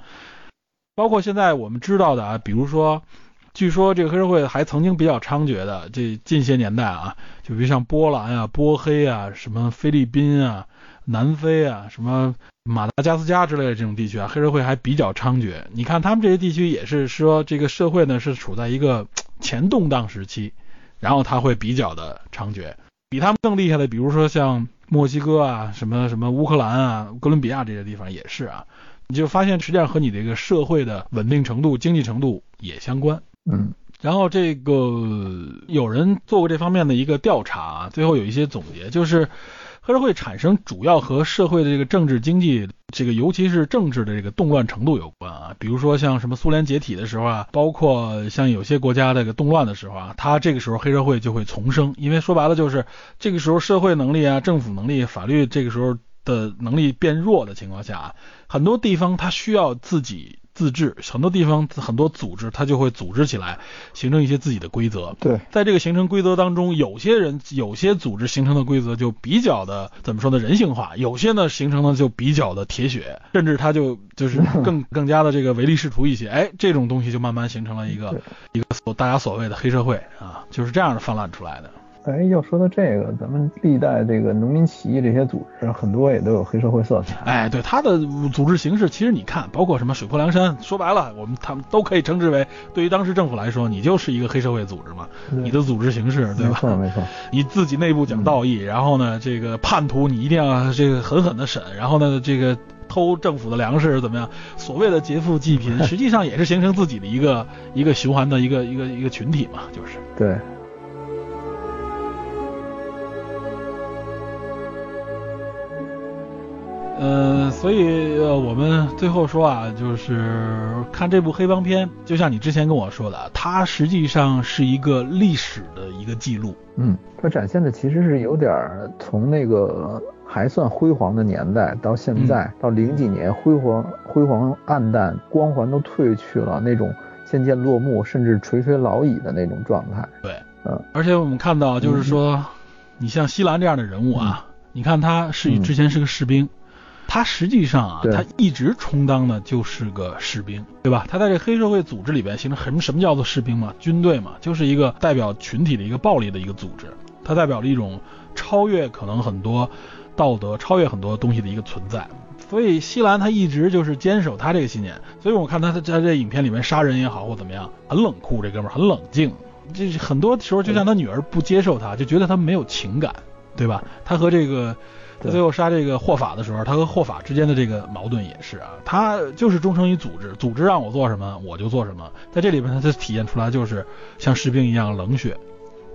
包括现在我们知道的啊，比如说，据说这个黑社会还曾经比较猖獗的，这近些年代啊，就比如像波兰啊、波黑啊、什么菲律宾啊、南非啊、什么马达加斯加之类的这种地区啊，黑社会还比较猖獗。你看他们这些地区也是说，这个社会呢是处在一个前动荡时期，然后它会比较的猖獗。比他们更厉害的，比如说像墨西哥啊，什么什么乌克兰啊、哥伦比亚这些地方也是啊，你就发现实际上和你这个社会的稳定程度、经济程度也相关。嗯，然后这个有人做过这方面的一个调查啊，最后有一些总结，就是。黑社会产生主要和社会的这个政治经济，这个尤其是政治的这个动乱程度有关啊。比如说像什么苏联解体的时候啊，包括像有些国家这个动乱的时候啊，它这个时候黑社会就会丛生，因为说白了就是这个时候社会能力啊、政府能力、法律这个时候的能力变弱的情况下，很多地方它需要自己。自治，很多地方很多组织，它就会组织起来，形成一些自己的规则。对，在这个形成规则当中，有些人有些组织形成的规则就比较的怎么说呢？人性化，有些呢形成的就比较的铁血，甚至它就就是 更更加的这个唯利是图一些。哎，这种东西就慢慢形成了一个一个所大家所谓的黑社会啊，就是这样的泛滥出来的。哎，要说到这个，咱们历代这个农民起义这些组织，很多也都有黑社会色彩。哎，对，他的组织形式，其实你看，包括什么水泊梁山，说白了，我们他们都可以称之为，对于当时政府来说，你就是一个黑社会组织嘛。你的组织形式，对吧？没错，没错。你自己内部讲道义，然后呢，这个叛徒你一定要这个狠狠的审，然后呢，这个偷政府的粮食怎么样？所谓的劫富济贫，实际上也是形成自己的一个一个循环的一个一个一个群体嘛，就是。对。呃，所以呃，我们最后说啊，就是看这部黑帮片，就像你之前跟我说的，它实际上是一个历史的一个记录。嗯，它展现的其实是有点从那个还算辉煌的年代，到现在到零几年辉煌辉煌暗淡，光环都褪去了，那种渐渐落幕，甚至垂垂老矣的那种状态。对，嗯，而且我们看到，就是说，你像西兰这样的人物啊，你看他是之前是个士兵。他实际上啊，他一直充当的就是个士兵，对吧？他在这黑社会组织里边形成什么？什么叫做士兵嘛？军队嘛，就是一个代表群体的一个暴力的一个组织，它代表了一种超越可能很多道德、超越很多东西的一个存在。所以西兰他一直就是坚守他这个信念，所以我看他在这影片里面杀人也好或怎么样，很冷酷，这哥们儿很冷静。这很多时候就像他女儿不接受他，就觉得他没有情感，对吧？他和这个他最后杀这个霍法的时候，他和霍法之间的这个矛盾也是啊，他就是忠诚于组织，组织让我做什么我就做什么。在这里边，他就体现出来就是像士兵一样冷血，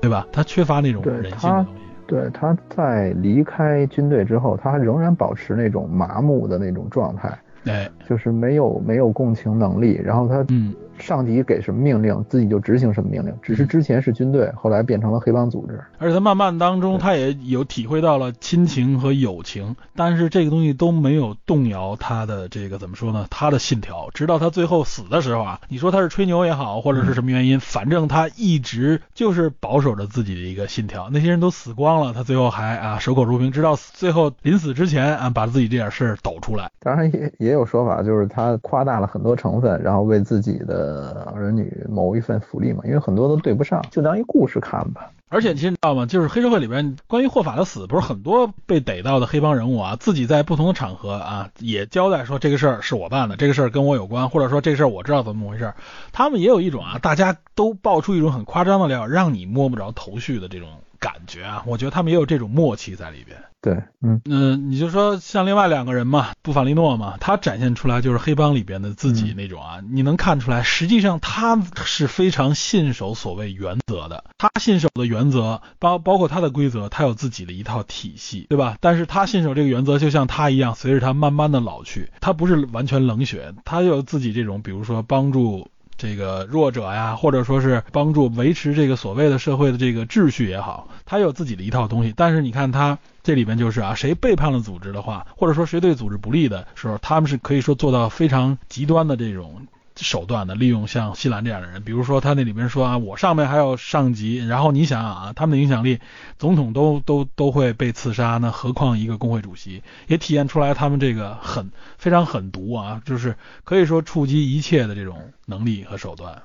对吧？他缺乏那种人性的东西。对，他在离开军队之后，他仍然保持那种麻木的那种状态，哎，就是没有没有共情能力，然后他嗯。上级给什么命令，自己就执行什么命令。只是之前是军队，后来变成了黑帮组织。而且他慢慢当中，他也有体会到了亲情和友情，但是这个东西都没有动摇他的这个怎么说呢？他的信条。直到他最后死的时候啊，你说他是吹牛也好，或者是什么原因，反正他一直就是保守着自己的一个信条。那些人都死光了，他最后还啊守口如瓶，直到最后临死之前啊，把自己这点事儿抖出来。当然也也有说法，就是他夸大了很多成分，然后为自己的。呃，儿女谋一份福利嘛，因为很多都对不上，就当一故事看吧。而且其实你知道吗？就是黑社会里边关于霍法的死，不是很多被逮到的黑帮人物啊，自己在不同的场合啊也交代说这个事儿是我办的，这个事儿跟我有关，或者说这事儿我知道怎么回事。他们也有一种啊，大家都爆出一种很夸张的料，让你摸不着头绪的这种感觉啊。我觉得他们也有这种默契在里边。对，嗯嗯，你就说像另外两个人嘛，布法利诺嘛，他展现出来就是黑帮里边的自己那种啊，你能看出来，实际上他是非常信守所谓原则的，他信守的原则包包括他的规则，他有自己的一套体系，对吧？但是他信守这个原则，就像他一样，随着他慢慢的老去，他不是完全冷血，他有自己这种，比如说帮助。这个弱者呀，或者说是帮助维持这个所谓的社会的这个秩序也好，他有自己的一套东西。但是你看他这里边就是啊，谁背叛了组织的话，或者说谁对组织不利的时候，他们是可以说做到非常极端的这种。手段的利用像西兰这样的人，比如说他那里边说啊，我上面还有上级，然后你想想啊，他们的影响力，总统都都都会被刺杀，那何况一个工会主席，也体现出来他们这个狠非常狠毒啊，就是可以说触及一切的这种能力和手段。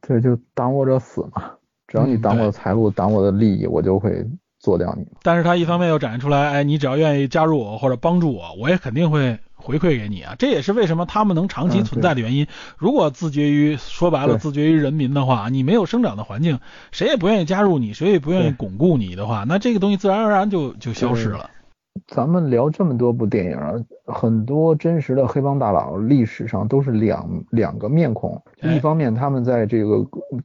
对，就挡我者死嘛，只要你挡我的财路，挡我的利益，我就会做掉你。但是他一方面又展现出来，哎，你只要愿意加入我或者帮助我，我也肯定会。回馈给你啊，这也是为什么他们能长期存在的原因。如果自绝于说白了，自绝于人民的话，你没有生长的环境，谁也不愿意加入你，谁也不愿意巩固你的话，那这个东西自然而然就就消失了。咱们聊这么多部电影，很多真实的黑帮大佬历史上都是两两个面孔，一方面他们在这个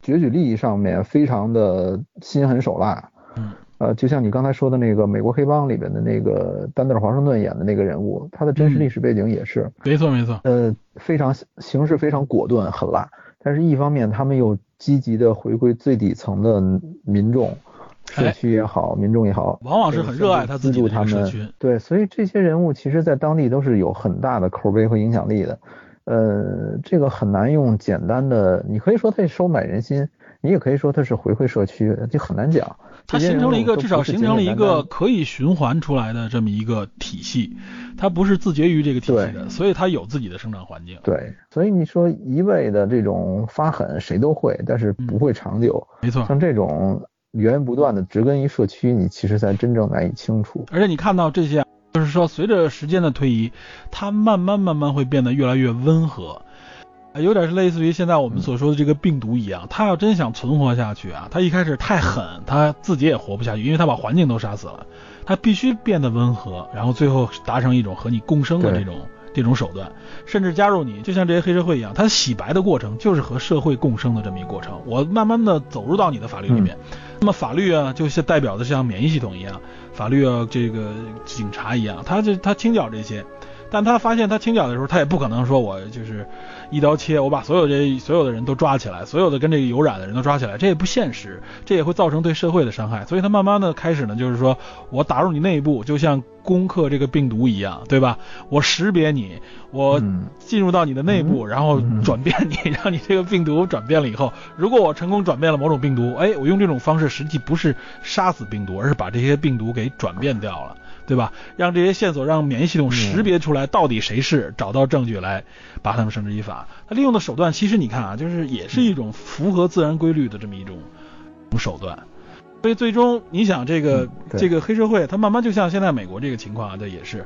攫取利益上面非常的心狠手辣。嗯。呃，就像你刚才说的那个美国黑帮里边的那个丹德尔华盛顿演的那个人物，他的真实历史背景也是，没错没错，呃，非常行事非常果断狠辣，但是一方面他们又积极的回归最底层的民众，社区也好，民众也好，往往是很热爱他自己的社区，对，所以这些人物其实在当地都是有很大的口碑和影响力的，呃，这个很难用简单的，你可以说他收买人心。你也可以说它是回馈社区，就很难讲。它形成了一个至少形成了一个可以循环出来的这么一个体系，它不是自绝于这个体系的，所以它有自己的生长环境。对，所以你说一味的这种发狠谁都会，但是不会长久。没错，像这种源源不断的植根于社区，你其实才真正难以清除。而且你看到这些，就是说随着时间的推移，它慢慢慢慢会变得越来越温和。有点是类似于现在我们所说的这个病毒一样，他要真想存活下去啊，他一开始太狠，他自己也活不下去，因为他把环境都杀死了，他必须变得温和，然后最后达成一种和你共生的这种这种手段，甚至加入你，就像这些黑社会一样，他洗白的过程就是和社会共生的这么一个过程，我慢慢的走入到你的法律里面，那么法律啊，就是代表的像免疫系统一样，法律啊，这个警察一样，他就他清剿这些。但他发现他清剿的时候，他也不可能说我就是一刀切，我把所有这所有的人都抓起来，所有的跟这个有染的人都抓起来，这也不现实，这也会造成对社会的伤害。所以他慢慢的开始呢，就是说我打入你内部，就像攻克这个病毒一样，对吧？我识别你，我进入到你的内部，然后转变你，让你这个病毒转变了以后，如果我成功转变了某种病毒，哎，我用这种方式实际不是杀死病毒，而是把这些病毒给转变掉了。对吧？让这些线索让免疫系统识别出来到底谁是，找到证据来把他们绳之以法。他利用的手段其实你看啊，就是也是一种符合自然规律的这么一种手段。所以最终你想这个这个黑社会，他慢慢就像现在美国这个情况啊，这也是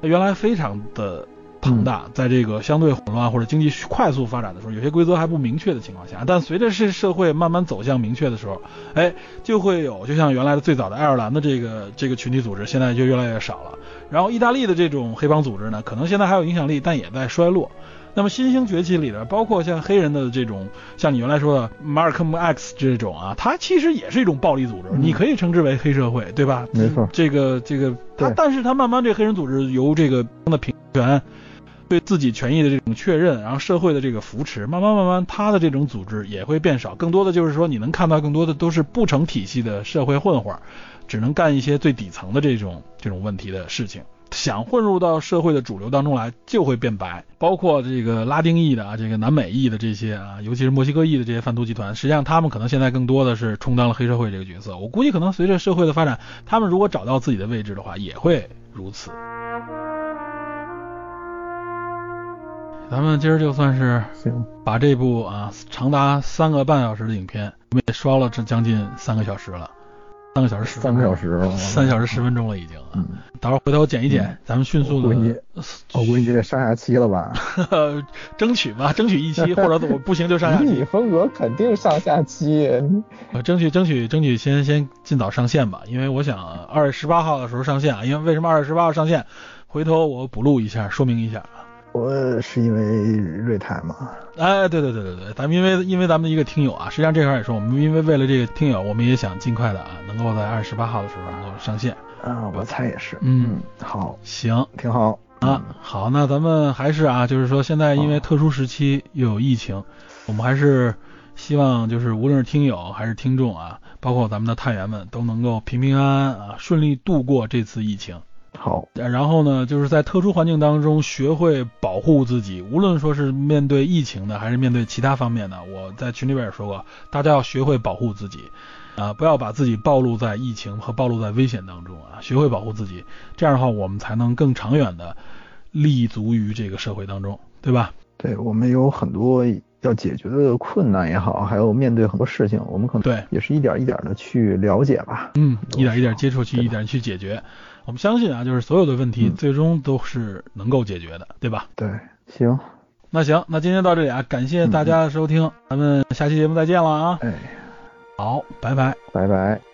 原来非常的庞大，在这个相对混乱或者经济快速发展的时候，有些规则还不明确的情况下，但随着是社会慢慢走向明确的时候，哎，就会有就像原来的最早的爱尔兰的这个这个群体组织，现在就越来越少了。然后意大利的这种黑帮组织呢，可能现在还有影响力，但也在衰落。那么新兴崛起里的，包括像黑人的这种，像你原来说的马尔科姆 X 这种啊，它其实也是一种暴力组织，你可以称之为黑社会，对吧？没错。这个这个，它但是它慢慢这黑人组织由这个的平权，对自己权益的这种确认，然后社会的这个扶持，慢慢慢慢，他的这种组织也会变少，更多的就是说你能看到更多的都是不成体系的社会混混，只能干一些最底层的这种这种问题的事情。想混入到社会的主流当中来，就会变白。包括这个拉丁裔的啊，这个南美裔的这些啊，尤其是墨西哥裔的这些贩毒集团，实际上他们可能现在更多的是充当了黑社会这个角色。我估计可能随着社会的发展，他们如果找到自己的位置的话，也会如此。咱们今儿就算是把这部啊长达三个半小时的影片，我们也刷了这将近三个小时了。三个小时十三个小时，三小时十分钟了已经。嗯，到时候回头剪一剪，咱们迅速的。我估计，我估计得上下期了吧？争取吧，争取一期，或者我不行就上下 期。你风格肯定上下期。我争取争取争取先先尽早上线吧，因为我想二月十八号的时候上线啊。因为为什么二月十八号上线？回头我补录一下，说明一下。我是因为瑞泰嘛？哎，对对对对对，咱们因为因为咱们的一个听友啊，实际上这块也是我们因为为了这个听友，我们也想尽快的啊，能够在二十八号的时候能够上线。啊，我猜也是。嗯，好，行，挺好啊。好，那咱们还是啊，就是说现在因为特殊时期又有疫情，我们还是希望就是无论是听友还是听众啊，包括咱们的探员们都能够平平安安啊，顺利度过这次疫情。好，然后呢，就是在特殊环境当中学会保护自己，无论说是面对疫情的，还是面对其他方面的，我在群里边也说过，大家要学会保护自己，啊，不要把自己暴露在疫情和暴露在危险当中啊，学会保护自己，这样的话，我们才能更长远的立足于这个社会当中，对吧？对，我们有很多要解决的困难也好，还有面对很多事情，我们可能对也是一点一点的去了解吧，嗯，一点一点接触去，一点去解决。我们相信啊，就是所有的问题最终都是能够解决的，对吧？对，行，那行，那今天到这里啊，感谢大家的收听，咱们下期节目再见了啊！哎，好，拜拜，拜拜。